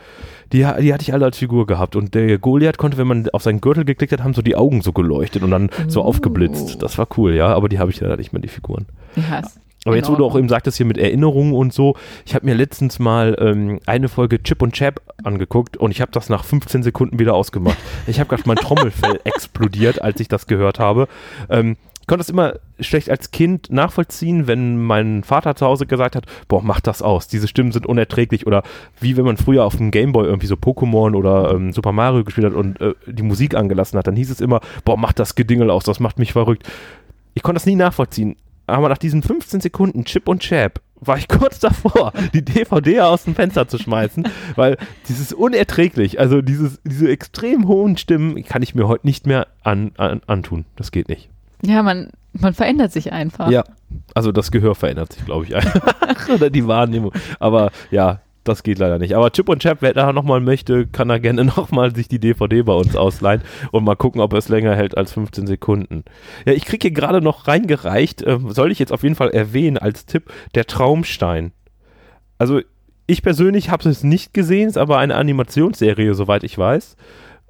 die, die hatte ich alle als Figur gehabt. Und der Goliath konnte, wenn man auf seinen Gürtel geklickt hat, haben so die Augen so geleuchtet und dann so Oh. aufgeblitzt. Das war cool, ja, aber die habe ich leider nicht mehr, die Figuren. Ja, Aber jetzt, wo du auch eben sagtest, hier mit Erinnerungen und so, ich habe mir letztens mal ähm, eine Folge Chip und Chap angeguckt und ich habe das nach 15 Sekunden wieder ausgemacht. Ich habe gerade mein Trommelfell explodiert, als ich das gehört habe. Ähm, ich konnte das immer schlecht als Kind nachvollziehen, wenn mein Vater zu Hause gesagt hat, boah, mach das aus, diese Stimmen sind unerträglich oder wie wenn man früher auf dem Gameboy irgendwie so Pokémon oder ähm, Super Mario gespielt hat und äh, die Musik angelassen hat, dann hieß es immer, boah, mach das Gedingel aus, das macht mich verrückt. Ich konnte das nie nachvollziehen. Aber nach diesen 15 Sekunden Chip und Chap war ich kurz davor, die DVD aus dem Fenster zu schmeißen, weil dieses unerträglich, also dieses, diese extrem hohen Stimmen kann ich mir heute nicht mehr an, an, antun. Das geht nicht. Ja, man, man verändert sich einfach. Ja, also das Gehör verändert sich, glaube ich, einfach. Oder die Wahrnehmung. Aber ja, das geht leider nicht. Aber Chip und Chap, wer da nochmal möchte, kann er gerne nochmal sich die DVD bei uns ausleihen und mal gucken, ob es länger hält als 15 Sekunden. Ja, ich kriege hier gerade noch reingereicht, ähm, soll ich jetzt auf jeden Fall erwähnen als Tipp, der Traumstein. Also ich persönlich habe es nicht gesehen, ist aber eine Animationsserie, soweit ich weiß.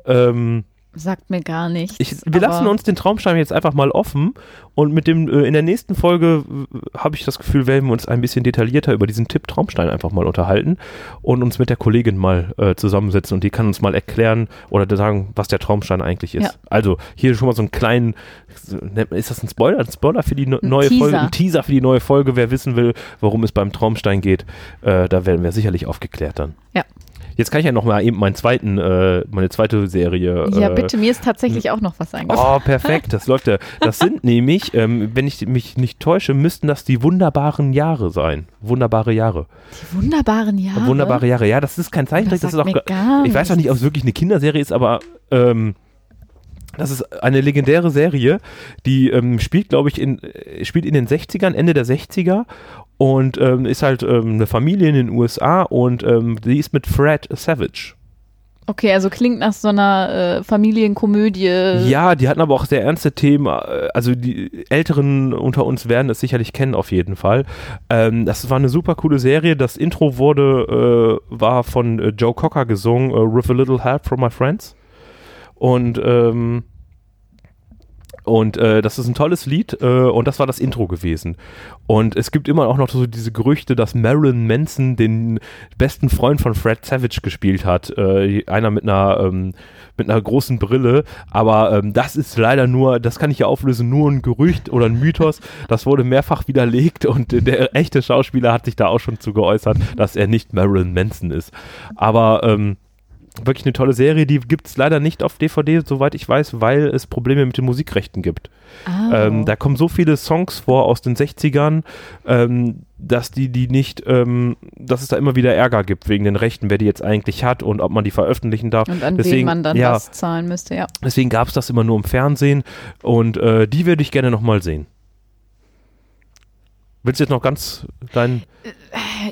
Ähm, Sagt mir gar nichts. ich, wir lassen uns den Traumstein jetzt einfach mal offen und mit dem äh, in der nächsten Folge äh, habe ich das Gefühl, werden wir uns ein bisschen detaillierter über diesen Tipp Traumstein einfach mal unterhalten und uns mit der Kollegin mal äh, zusammensetzen und die kann uns mal erklären oder sagen, was der Traumstein eigentlich ist. Ja. Also hier schon mal so einen kleinen, ist das ein Spoiler? Ein Spoiler für die no Ein neue Teaser. Folge? Ein Teaser für die neue Folge. Wer wissen will, worum es beim Traumstein geht, äh, da werden wir sicherlich aufgeklärt dann. Ja. Jetzt kann ich ja noch mal eben meinen zweiten, äh, meine zweite Serie. Ja, äh, bitte, mir ist tatsächlich auch noch was eingefallen. Oh, perfekt, das läuft ja. Das sind nämlich, ähm, wenn ich mich nicht täusche, müssten das die wunderbaren Jahre sein. Wunderbare Jahre. Die wunderbaren Jahre. Wunderbare Jahre. Ja, das ist kein Zeichentrick, Das das, ist auch. ich weiß auch nicht, ob es wirklich eine Kinderserie ist, aber ähm, das ist eine legendäre Serie, die ähm, spielt, glaube ich, in, äh, spielt in den 60ern, Ende der 60er und ähm, ist halt ähm, eine Familie in den USA und ähm, die ist mit Fred Savage. Okay, also klingt nach so einer äh, Familienkomödie. Ja, die hatten aber auch sehr ernste Themen. äh, Also die Älteren unter uns werden es sicherlich kennen auf jeden Fall. Ähm, das war eine super coole Serie. Das Intro wurde, äh, war von äh, Joe Cocker gesungen, With a Little Help from My Friends. Und ähm, und äh, das ist ein tolles Lied äh, und das war das Intro gewesen. Und es gibt immer auch noch so diese Gerüchte, dass Marilyn Manson den besten Freund von Fred Savage gespielt hat. Äh, einer mit einer, ähm, mit einer großen Brille. Aber ähm, das ist leider nur, das kann ich ja auflösen, nur ein Gerücht oder ein Mythos. Das wurde mehrfach widerlegt und der echte Schauspieler hat sich da auch schon zu geäußert, dass er nicht Marilyn Manson ist. Aber ähm, wirklich eine tolle Serie. Die gibt es leider nicht auf DVD, soweit ich weiß, weil es Probleme mit den Musikrechten gibt. Ah. Ähm, da kommen so viele Songs vor aus den 60ern, ähm, dass die die nicht, ähm, dass es da immer wieder Ärger gibt wegen den Rechten, wer die jetzt eigentlich hat und ob man die veröffentlichen darf. und an wen deswegen- man dann ja. was zahlen müsste, ja. Deswegen gab es das immer nur im Fernsehen und äh, die würde ich gerne nochmal sehen. Willst du jetzt noch ganz dein.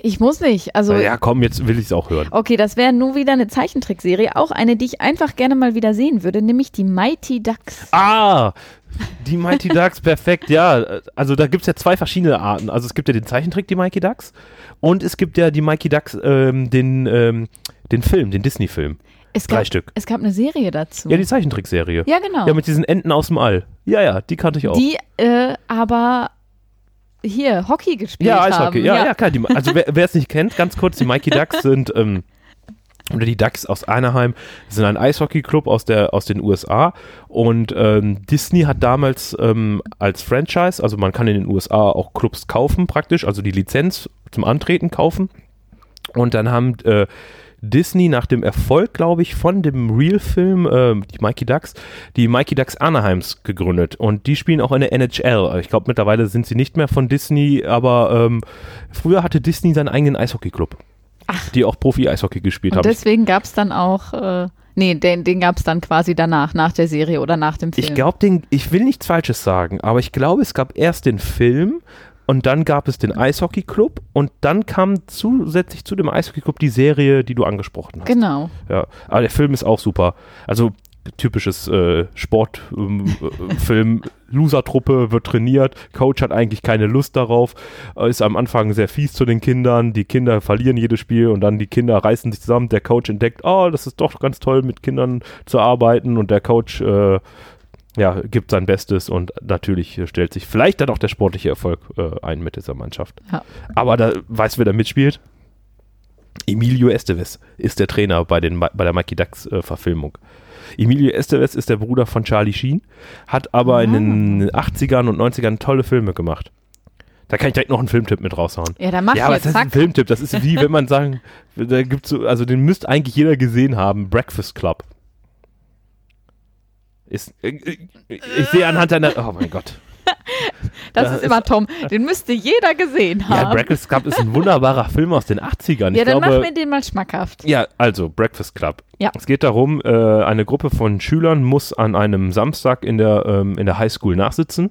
Ich muss nicht. Also, ja, komm, jetzt will ich es auch hören. okay, das wäre nur wieder eine Zeichentrickserie. Auch eine, die ich einfach gerne mal wieder sehen würde, nämlich die Mighty Ducks. Ah! Die Mighty Ducks, perfekt, ja. Also da gibt es ja zwei verschiedene Arten. Also es gibt ja den Zeichentrick, die Mighty Ducks, und es gibt ja die Mighty Ducks, ähm, den, ähm, den Film, den Disney-Film. Es Drei gab, Stück. Es gab eine Serie dazu. Ja, die Zeichentrickserie. Ja, genau. Ja, mit diesen Enten aus dem All. Ja, ja, die kannte ich auch. die äh, aber hier Hockey gespielt ja, haben. Eishockey, ja, ja, klar. Die, also wer es nicht kennt, ganz kurz, die Mighty Ducks sind, ähm, oder die Ducks aus Anaheim sind ein Eishockey-Club aus, der, aus den USA und ähm, Disney hat damals ähm, als Franchise, also man kann in den USA auch Clubs kaufen praktisch, also die Lizenz zum Antreten kaufen und dann haben äh, Disney nach dem Erfolg, glaube ich, von dem Real-Film, äh, die Mikey Ducks, die Mikey Ducks Anaheims gegründet. Und die spielen auch in der NHL. Ich glaube, mittlerweile sind sie nicht mehr von Disney, aber ähm, früher hatte Disney seinen eigenen Eishockey-Club. Die auch Profi-Eishockey gespielt Und haben. deswegen gab es dann auch, äh, nee, den, den gab es dann quasi danach, nach der Serie oder nach dem Film. Ich glaube, ich will nichts Falsches sagen, aber ich glaube, es gab erst den Film und dann gab es den Eishockey-Club und dann kam zusätzlich zu dem Eishockey-Club die Serie, die du angesprochen hast. Genau. Ja, aber der Film ist auch super. Also typisches äh, Sportfilm. Ähm, Film. Loser-Truppe wird trainiert, Coach hat eigentlich keine Lust darauf, äh, ist am Anfang sehr fies zu den Kindern, die Kinder verlieren jedes Spiel und dann die Kinder reißen sich zusammen, der Coach entdeckt, oh, das ist doch ganz toll mit Kindern zu arbeiten und der Coach äh, ja, gibt sein Bestes und natürlich stellt sich vielleicht dann auch der sportliche Erfolg äh, ein mit dieser Mannschaft. Ja. Aber da weißt du, wer da mitspielt? Emilio Estevez ist der Trainer bei, den, bei der Mikey Ducks äh, Verfilmung. Emilio Estevez ist der Bruder von Charlie Sheen, hat aber in den 80ern und 90ern tolle Filme gemacht. Da kann ich direkt noch einen Filmtipp mit raushauen. Ja, dann mach ja, aber jetzt, das ist ein zack. Filmtipp. Das ist wie, wenn man sagen, da gibt's so, also den müsste eigentlich jeder gesehen haben. Breakfast Club. Ist, äh, äh, ich sehe anhand deiner, oh mein Gott. Das da ist immer Tom. Den müsste jeder gesehen Ja, haben. Breakfast Club ist ein wunderbarer Film aus den 80ern. Ja, ich dann glaube, mach mir den mal schmackhaft. Ja, also Breakfast Club. Ja. Es geht darum, äh, eine Gruppe von Schülern muss an einem Samstag in der, ähm, in der Highschool nachsitzen.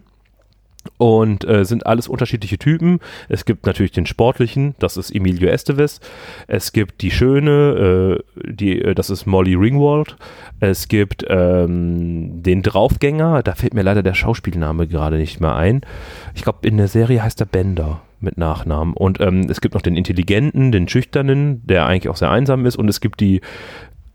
Und äh, sind alles unterschiedliche Typen. Es gibt natürlich den sportlichen, das ist Emilio Estevez. Es gibt die schöne, äh, die, äh, das ist Molly Ringwald. Es gibt ähm, den Draufgänger, da fällt mir leider der Schauspielname gerade nicht mehr ein. Ich glaube, in der Serie heißt er Bender mit Nachnamen. Und ähm, es gibt noch den Intelligenten, den Schüchternen, der eigentlich auch sehr einsam ist. Und es gibt die,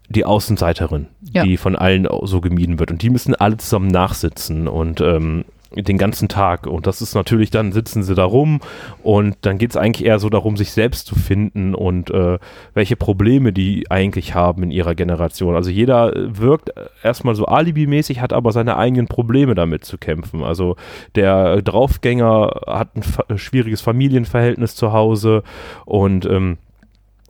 die Außenseiterin, Ja. die von allen so gemieden wird. Und die müssen alle zusammen nachsitzen und ähm, den ganzen Tag. Und das ist natürlich, dann sitzen sie da rum und dann geht es eigentlich eher so darum, sich selbst zu finden und äh, welche Probleme die eigentlich haben in ihrer Generation. Also jeder äh, wirkt erstmal so alibimäßig, hat aber seine eigenen Probleme damit zu kämpfen. Also der Draufgänger hat ein schwieriges Familienverhältnis zu Hause und ähm,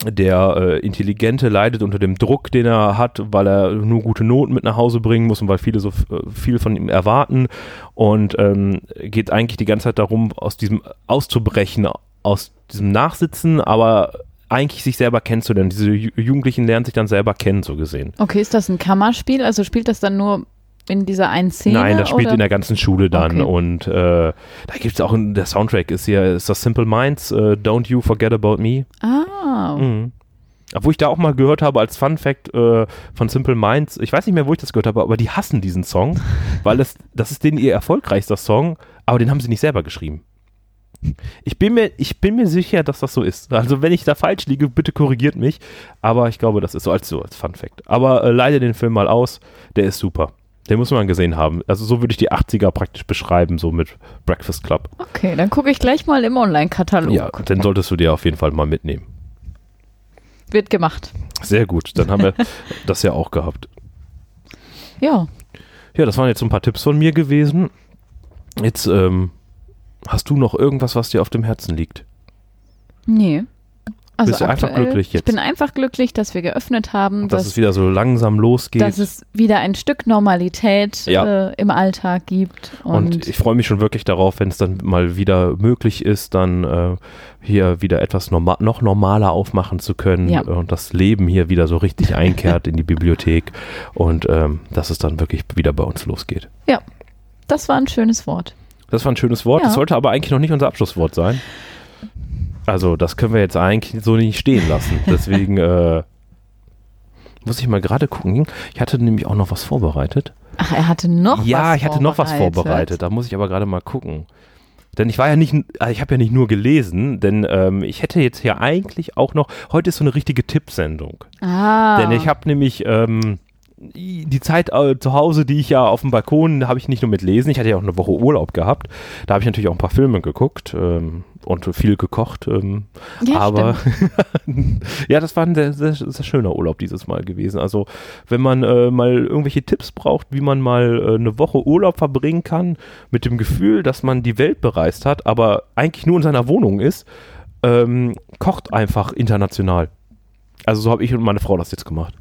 der äh, Intelligente leidet unter dem Druck, den er hat, weil er nur gute Noten mit nach Hause bringen muss und weil viele so äh, viel von ihm erwarten und ähm, geht eigentlich die ganze Zeit darum, aus diesem auszubrechen, aus diesem Nachsitzen, aber eigentlich sich selber kennenzulernen. Diese Ju Jugendlichen lernen sich dann selber kennen, so gesehen. Okay, ist das ein Kammerspiel? Also spielt das dann nur in dieser einen Szene? Nein, das spielt oder? in der ganzen Schule dann Okay. und äh, da gibt es auch, der Soundtrack ist ja, ist das Simple Minds, äh, Don't You Forget About Me. Ah, Mhm. Obwohl ich da auch mal gehört habe als Fun Fact äh, von Simple Minds, ich weiß nicht mehr, wo ich das gehört habe, aber die hassen diesen Song, weil das, das ist denen ihr erfolgreichster Song, aber den haben sie nicht selber geschrieben. Ich bin, mir, ich bin mir sicher, dass das so ist. Also wenn ich da falsch liege, bitte korrigiert mich. Aber ich glaube, das ist so als, so als Fun Fact. Aber äh, leide den Film mal aus, der ist super. Den muss man gesehen haben. Also so würde ich die 80er praktisch beschreiben, so mit Breakfast Club. okay, dann gucke ich gleich mal im Online-Katalog. Ja, den solltest du dir auf jeden Fall mal mitnehmen. Wird gemacht. Sehr gut, dann haben wir das ja auch gehabt. Ja, Ja, das waren jetzt so ein paar Tipps von mir gewesen. Jetzt ähm, hast du noch irgendwas, was dir auf dem Herzen liegt? nee. Also Bist du einfach glücklich jetzt? Ich bin einfach glücklich, dass wir geöffnet haben, dass dass, es wieder so langsam losgeht. dass es wieder ein Stück Normalität Ja. äh, im Alltag gibt. Und, Und, ich freue mich schon wirklich darauf, wenn es dann mal wieder möglich ist, dann äh, hier wieder etwas norma noch normaler aufmachen zu können Ja. und das Leben hier wieder so richtig einkehrt in die Bibliothek und ähm, dass es dann wirklich wieder bei uns losgeht. das war ein schönes Wort. Das war ein schönes Wort. Ja. Das sollte aber eigentlich noch nicht unser Abschlusswort sein. Also das können wir jetzt eigentlich so nicht stehen lassen. Deswegen äh, muss ich mal gerade gucken. Ich hatte nämlich auch noch was vorbereitet. Ach, er hatte noch was ja, ich hatte noch was vorbereitet. Da muss ich aber gerade mal gucken. Denn ich war ja nicht, also ich habe ja nicht nur gelesen, denn ähm, ich hätte jetzt hier eigentlich auch noch, heute ist so eine richtige Tippsendung. Ah. Denn ich habe nämlich ähm, die Zeit äh, zu Hause, die ich ja auf dem Balkon, habe ich nicht nur mit Lesen, ich hatte ja auch eine Woche Urlaub gehabt. Da habe ich natürlich auch ein paar Filme geguckt ähm, und viel gekocht. Ähm, ja, aber ja, das war ein sehr, sehr, sehr schöner Urlaub dieses Mal gewesen. Also wenn man äh, mal irgendwelche Tipps braucht, wie man mal äh, eine Woche Urlaub verbringen kann, mit dem Gefühl, dass man die Welt bereist hat, aber eigentlich nur in seiner Wohnung ist, ähm, kocht einfach international. Also so habe ich und meine Frau das jetzt gemacht.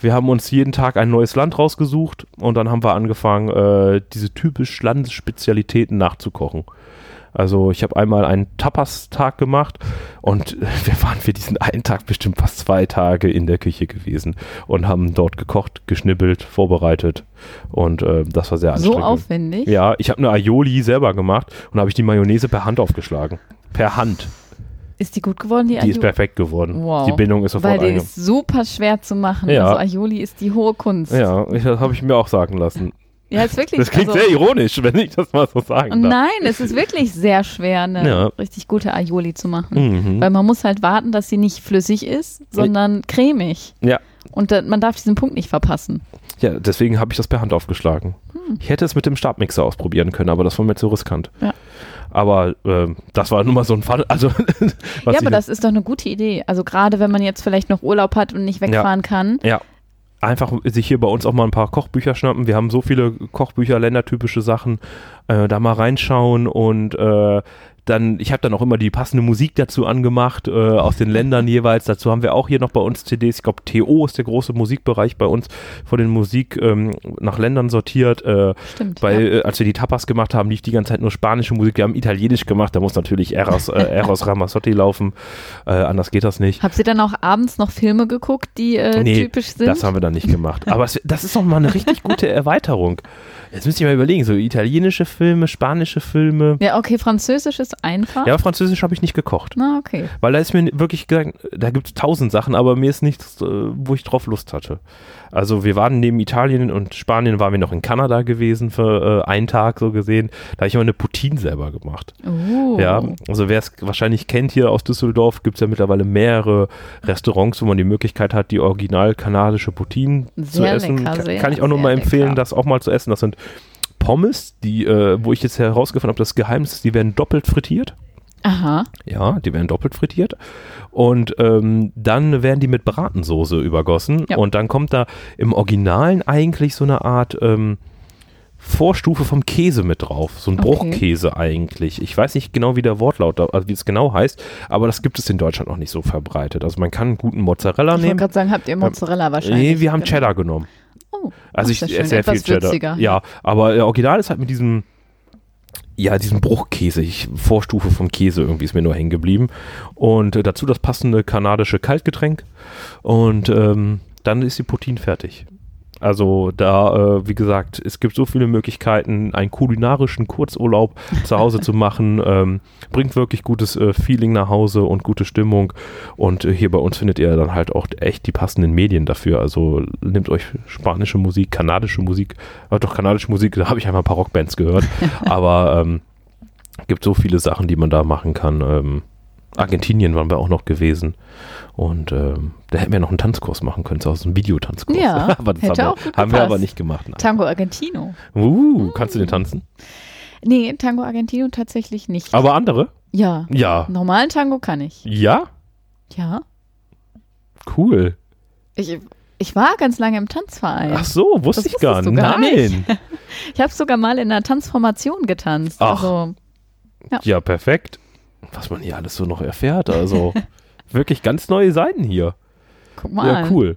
Wir haben uns jeden Tag ein neues Land rausgesucht und dann haben wir angefangen, äh, diese typisch Landesspezialitäten nachzukochen. Also ich habe einmal einen Tapas-Tag gemacht und äh, wir waren für diesen einen Tag bestimmt fast zwei Tage in der Küche gewesen und haben dort gekocht, geschnibbelt, vorbereitet und äh, das war sehr so anstrengend. aufwendig. Ja, ich habe eine Aioli selber gemacht und habe ich die Mayonnaise per Hand aufgeschlagen. Per Hand. Ist die gut geworden, die Die ist Aioli? perfekt geworden. Wow. Die Bindung ist sofort Weil die einge... ist super schwer zu machen. Ja. Also Aioli ist die hohe Kunst. Ja, ich, das habe ich mir auch sagen lassen. Ja, ist wirklich. Das klingt also, sehr ironisch, wenn ich das mal so sagen darf. Nein, es ist wirklich sehr schwer, eine Ja. richtig gute Aioli zu machen. Mhm. Weil man muss halt warten, dass sie nicht flüssig ist, sondern cremig. Ja. Und da, man darf diesen Punkt nicht verpassen. Ja, deswegen habe ich das per Hand aufgeschlagen. Ich hätte es mit dem Stabmixer ausprobieren können, aber das war mir zu riskant. Hm. Ja. Aber ähm, das war nur mal so ein Fall. Also, ja, aber das ist doch eine gute Idee. Also gerade wenn man jetzt vielleicht noch Urlaub hat und nicht wegfahren kann. Ja. Einfach sich hier bei uns auch mal ein paar Kochbücher schnappen. Wir haben so viele Kochbücher, ländertypische Sachen. Äh, da mal reinschauen und äh, dann, ich habe dann auch immer die passende Musik dazu angemacht, äh, aus den Ländern jeweils. Dazu haben wir auch hier noch bei uns CDs. Ich glaube, TO ist der große Musikbereich bei uns von den Musik ähm, nach Ländern sortiert. Äh, Stimmt. bei, ja. äh, als wir die Tapas gemacht haben, lief die ganze Zeit nur spanische Musik. Wir haben Italienisch gemacht, da muss natürlich Eros, äh, Eros Ramazzotti laufen. Äh, anders geht das nicht. Habt ihr dann auch abends noch Filme geguckt, die äh, Nee, typisch sind? Das haben wir dann nicht gemacht. Aber es, das ist doch mal eine richtig gute Erweiterung. Jetzt müsste ich mal überlegen, so italienische Filme, spanische Filme. ja, okay, Französisch ist einfach. Ja, Französisch habe ich nicht gekocht. Na, okay. Weil da ist mir wirklich gesagt, da gibt es tausend Sachen, aber mir ist nichts, äh, wo ich drauf Lust hatte. Also wir waren neben Italien und Spanien, waren wir noch in Kanada gewesen für äh, einen Tag so gesehen. Da habe ich immer eine Poutine selber gemacht. Uh. Ja, also wer es wahrscheinlich kennt hier aus Düsseldorf, gibt es ja mittlerweile mehrere Restaurants, wo man die Möglichkeit hat, die original kanadische Poutine zu Sehr essen. lecker, sehr, Kann ich auch nur mal empfehlen, lecker. das auch mal zu essen. Das sind Pommes, die, äh, wo ich jetzt herausgefunden habe, das Geheimnis ist, die werden doppelt frittiert. Aha. Ja, die werden doppelt frittiert. Und ähm, dann werden die mit Bratensoße übergossen. Ja. Und dann kommt da im Originalen eigentlich so eine Art ähm, Vorstufe vom Käse mit drauf. So ein Okay. Bruchkäse eigentlich. Ich weiß nicht genau, wie der Wortlaut, also wie es genau heißt, aber das gibt es in Deutschland noch nicht so verbreitet. Also man kann einen guten Mozzarella Ich wollte nehmen. gerade sagen, habt ihr Mozzarella wahrscheinlich? Nee, wir haben Genau. Cheddar genommen. Oh, Also ich schön. sehr viel Cheddar. würziger. Ja, aber der Original ist halt mit diesem, ja, diesem Bruchkäse, ich, Vorstufe vom Käse irgendwie ist mir nur hängen geblieben. Und äh, dazu das passende kanadische Kaltgetränk. Und ähm, dann ist die Poutine fertig. Also da, äh, wie gesagt, es gibt so viele Möglichkeiten, einen kulinarischen Kurzurlaub zu Hause zu machen. Ähm, bringt wirklich gutes äh, Feeling nach Hause und gute Stimmung. Und äh, hier bei uns findet ihr dann halt auch echt die passenden Medien dafür. Also nehmt euch spanische Musik, kanadische Musik, äh, doch kanadische Musik, da habe ich einmal ein paar Rockbands gehört. Aber ähm, gibt so viele Sachen, die man da machen kann. Ähm, Argentinien waren wir auch noch gewesen. Und ähm, da hätten wir noch einen Tanzkurs machen können, so aus einem Videotanzkurs. Ja, aber das hätte haben, auch wir, haben wir aber nicht gemacht. Nein. Tango Argentino. Uh, kannst du den tanzen? Nee, Tango Argentino tatsächlich nicht. Aber andere? ja. Ja. Normalen Tango kann ich. Ja? Ja. Cool. Ich, ich war ganz lange im Tanzverein. Ach so, wusste Das ich gar nicht. gar Nein. Ich habe sogar mal in einer Tanzformation getanzt. Ach. Also, Ja, perfekt. Was man hier alles so noch erfährt. Also, Wirklich ganz neue Seiten hier. Guck mal. Ja, cool.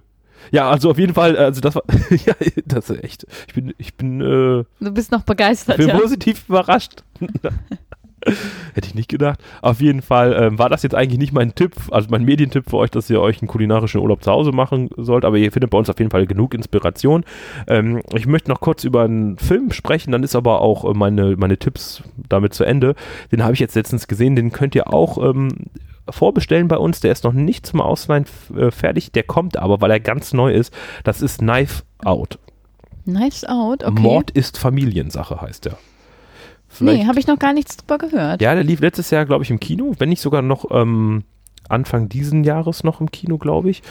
Ja, also auf jeden Fall, also das war, ja, das ist echt, ich bin, ich bin, äh, Du bist noch begeistert, bin ja. positiv überrascht. Hätte ich nicht gedacht. Auf jeden Fall ähm, war das jetzt eigentlich nicht mein Tipp, also mein Medientipp für euch, dass ihr euch einen kulinarischen Urlaub zu Hause machen sollt, aber ihr findet bei uns auf jeden Fall genug Inspiration. Ähm, ich möchte noch kurz über einen Film sprechen, dann ist aber auch äh, meine, meine Tipps damit zu Ende. Den habe ich jetzt letztens gesehen, den könnt ihr auch ähm, vorbestellen bei uns. Der ist noch nicht zum Ausleihen äh, fertig, der kommt aber, weil er ganz neu ist. Das ist Knife Out. Knives Out, okay. Mord ist Familiensache heißt der. Nee, habe ich noch gar nichts drüber gehört. Ja, der lief letztes Jahr, glaube ich, im Kino, wenn nicht sogar noch ähm, Anfang diesen Jahres noch im Kino, glaube ich.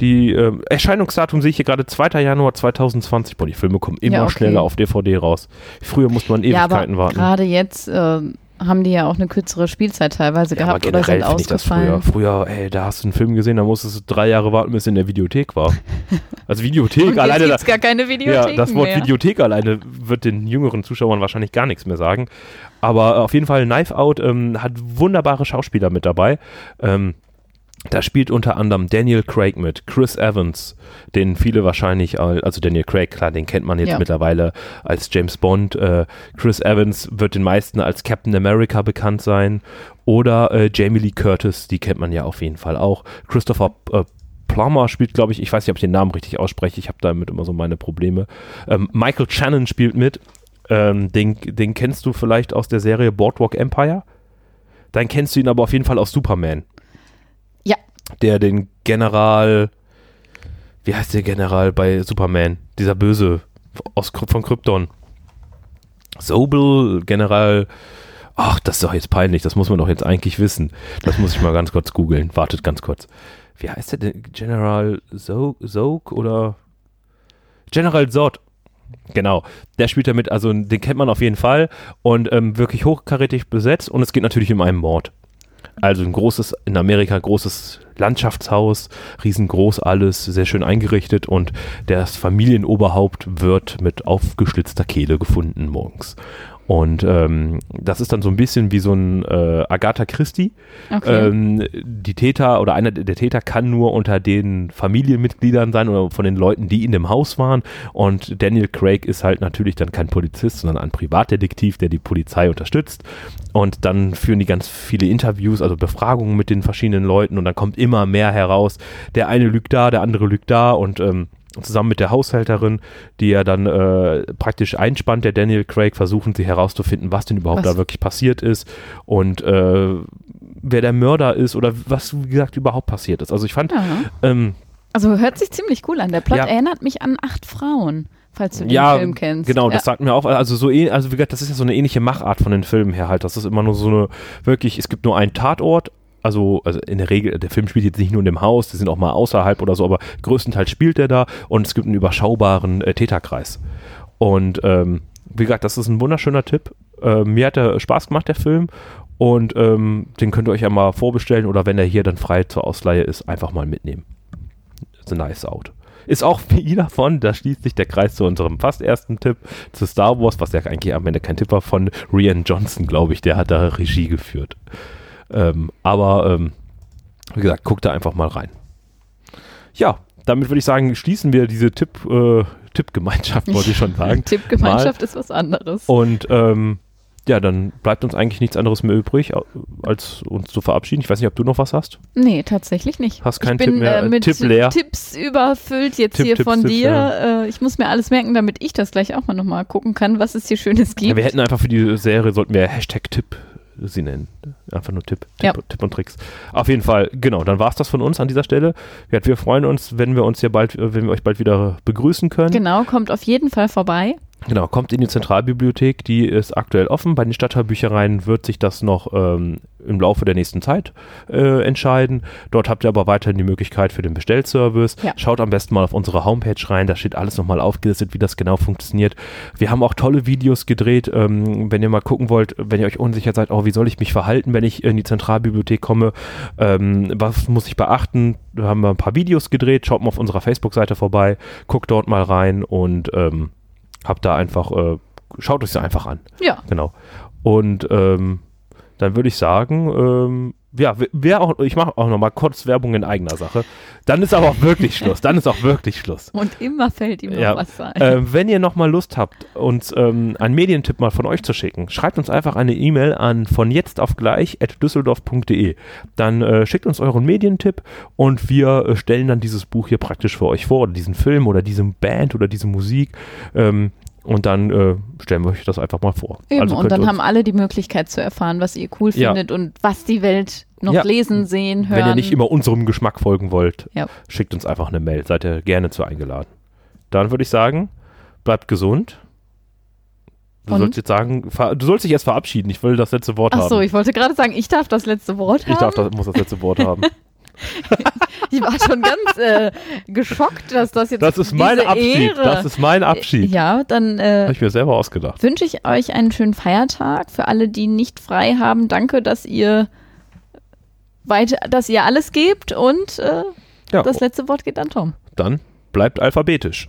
Die ähm, Erscheinungsdatum sehe ich hier gerade 2. Januar 2020. Boah, die Filme kommen immer Ja, okay. schneller auf DVD raus. Früher musste man Ja, aber Ewigkeiten warten. gerade jetzt äh, haben die ja auch eine kürzere Spielzeit teilweise Ja, gehabt oder sind das früher. ausgefallen. Früher, ey, da hast du einen Film gesehen, da musstest du drei Jahre warten, bis er in der Videothek war. Also Videothek Und alleine, jetzt da, gibt's gar keine Videotheken Ja, das Wort mehr. Videothek alleine wird den jüngeren Zuschauern wahrscheinlich gar nichts mehr sagen. Aber auf jeden Fall Knife Out ähm, hat wunderbare Schauspieler mit dabei. Ähm, da spielt unter anderem Daniel Craig mit, Chris Evans, den viele wahrscheinlich, al- also Daniel Craig, klar, den kennt man jetzt Ja. mittlerweile als James Bond. Äh, Chris Evans wird den meisten als Captain America bekannt sein. Oder äh, Jamie Lee Curtis, die kennt man ja auf jeden Fall auch. Christopher äh, Plummer spielt, glaube ich, ich weiß nicht, ob ich den Namen richtig ausspreche, ich habe damit immer so meine Probleme. Ähm, Michael Shannon spielt mit, ähm, den, den kennst du vielleicht aus der Serie Boardwalk Empire. Dann kennst du ihn aber auf jeden Fall aus Superman. Der den General, wie heißt der General bei Superman? Dieser Böse aus, von Krypton. Sobel, General, ach, das ist doch jetzt peinlich, das muss man doch jetzt eigentlich wissen. Das muss ich mal ganz kurz googeln. Wartet ganz kurz. Wie heißt der denn? General Zog oder General Zod. Genau, der spielt damit, also den kennt man auf jeden Fall und ähm, wirklich hochkarätig besetzt und es geht natürlich um einen Mord. Also ein großes, in Amerika großes Landschaftshaus, riesengroß alles, sehr schön eingerichtet und das Familienoberhaupt wird mit aufgeschlitzter Kehle gefunden morgens. Und ähm, das ist dann so ein bisschen wie so ein äh, Agatha Christie. Okay. Ähm, die Täter oder einer der Täter kann nur unter den Familienmitgliedern sein oder von den Leuten, die in dem Haus waren. Und Daniel Craig ist halt natürlich dann kein Polizist, sondern ein Privatdetektiv, der die Polizei unterstützt. Und dann führen die ganz viele Interviews, also Befragungen mit den verschiedenen Leuten und dann kommt immer mehr heraus. Der eine lügt da, der andere lügt da und ähm, zusammen mit der Haushälterin, die er dann äh, praktisch einspannt, der Daniel Craig, versuchen sie herauszufinden, was denn überhaupt Was? da wirklich passiert ist und äh, wer der Mörder ist oder was, wie gesagt, überhaupt passiert ist. Also ich fand, ähm, Also hört sich ziemlich cool an. Der Plot Ja. erinnert mich an acht Frauen, falls du den ja, Film kennst. genau, ja. das sagt mir auch, also so, eh- also wie gesagt, das ist ja so eine ähnliche Machart von den Filmen her halt. Das ist immer nur so eine, wirklich, es gibt nur einen Tatort, also, also in der Regel, der Film spielt jetzt nicht nur in dem Haus, die sind auch mal außerhalb oder so, aber größtenteils spielt er da und es gibt einen überschaubaren äh, Täterkreis. Und ähm, wie gesagt, das ist ein wunderschöner Tipp. Äh, mir hat er Spaß gemacht, der Film. Und ähm, den könnt ihr euch ja mal vorbestellen oder wenn er hier dann frei zur Ausleihe ist, einfach mal mitnehmen. It's a nice out. Ist auch wie davon, da schließt sich der Kreis zu unserem fast ersten Tipp zu Star Wars, was ja eigentlich am Ende kein Tipp war, von Rian Johnson, glaube ich. Der hat da Regie geführt. Ähm, aber ähm, wie gesagt, guckt da einfach mal rein. Ja, damit würde ich sagen, schließen wir diese Tipp, äh, Tippgemeinschaft, wollte ich schon sagen. Tippgemeinschaft ist was anderes. Und ähm, ja, dann bleibt uns eigentlich nichts anderes mehr übrig, als uns zu verabschieden. Ich weiß nicht, ob du noch was hast. Nee, tatsächlich nicht. Hast keinen ich bin Tipp mehr, äh, mit Tipp leer. Tipps überfüllt jetzt Tipp, hier Tipps, von Tipps, dir. ja. Äh, ich muss mir alles merken, damit ich das gleich auch mal nochmal gucken kann, was es hier Schönes gibt. Ja, wir hätten einfach für die Serie, sollten wir Hashtag Tipp sie nennen. Einfach nur Tipp, Tipp, Ja. Tipp und Tricks. Auf jeden Fall, genau, dann war es das von uns an dieser Stelle. Wir freuen uns, wenn wir uns hier bald, äh, wenn wir euch bald wieder begrüßen können. Genau, kommt auf jeden Fall vorbei. Genau, kommt in die Zentralbibliothek, die ist aktuell offen. Bei den Stadtteilbüchereien wird sich das noch ähm, im Laufe der nächsten Zeit äh, entscheiden. Dort habt ihr aber weiterhin die Möglichkeit für den Bestellservice. Ja. Schaut am besten mal auf unsere Homepage rein, da steht alles nochmal aufgelistet, wie das genau funktioniert. Wir haben auch tolle Videos gedreht, ähm, wenn ihr mal gucken wollt, wenn ihr euch unsicher seid, oh, wie soll ich mich verhalten, wenn ich in die Zentralbibliothek komme, ähm, was muss ich beachten? Da haben wir ein paar Videos gedreht, schaut mal auf unserer Facebook-Seite vorbei, guckt dort mal rein und ähm, habt da einfach, äh, schaut euch sie einfach an. Ja, Genau. Und ähm, dann würde ich sagen, ähm, ja, wer auch, ich mache auch nochmal kurz Werbung in eigener Sache. Dann ist aber auch wirklich Schluss. Dann ist auch wirklich Schluss. Und immer fällt ihm noch Ja. was ein. Äh, wenn ihr nochmal Lust habt, uns ähm, einen Medientipp mal von euch zu schicken, schreibt uns einfach eine E-Mail an von jetzt auf gleich at düsseldorf.de. Dann äh, schickt uns euren Medientipp und wir äh, stellen dann dieses Buch hier praktisch für euch vor, oder diesen Film oder diese Band oder diese Musik. Ähm, und dann äh, stellen wir euch das einfach mal vor. Eben, Also und dann haben alle die Möglichkeit zu erfahren, was ihr cool Ja. findet und was die Welt noch Ja. lesen, sehen, hören. Wenn ihr nicht immer unserem Geschmack folgen wollt, Ja. schickt uns einfach eine Mail. Seid ihr gerne zu eingeladen. Dann würde ich sagen, bleibt gesund. Du Und? sollst jetzt sagen, du sollst dich erst verabschieden. Ich will das letzte Wort Ach haben. so, ich wollte gerade sagen, ich darf das letzte Wort haben. ich darf das, muss das letzte Wort haben. Ich war schon ganz äh, geschockt, dass das jetzt Das ist mein diese Abschied. Ehre. Das ist mein Abschied. Ja, dann Habe äh, ich mir selber ausgedacht. wünsche ich euch einen schönen Feiertag. Für alle, die nicht frei haben, danke, dass ihr weiter, dass ihr alles gebt und äh, Ja, das letzte Wort geht an Tom. dann bleibt alphabetisch.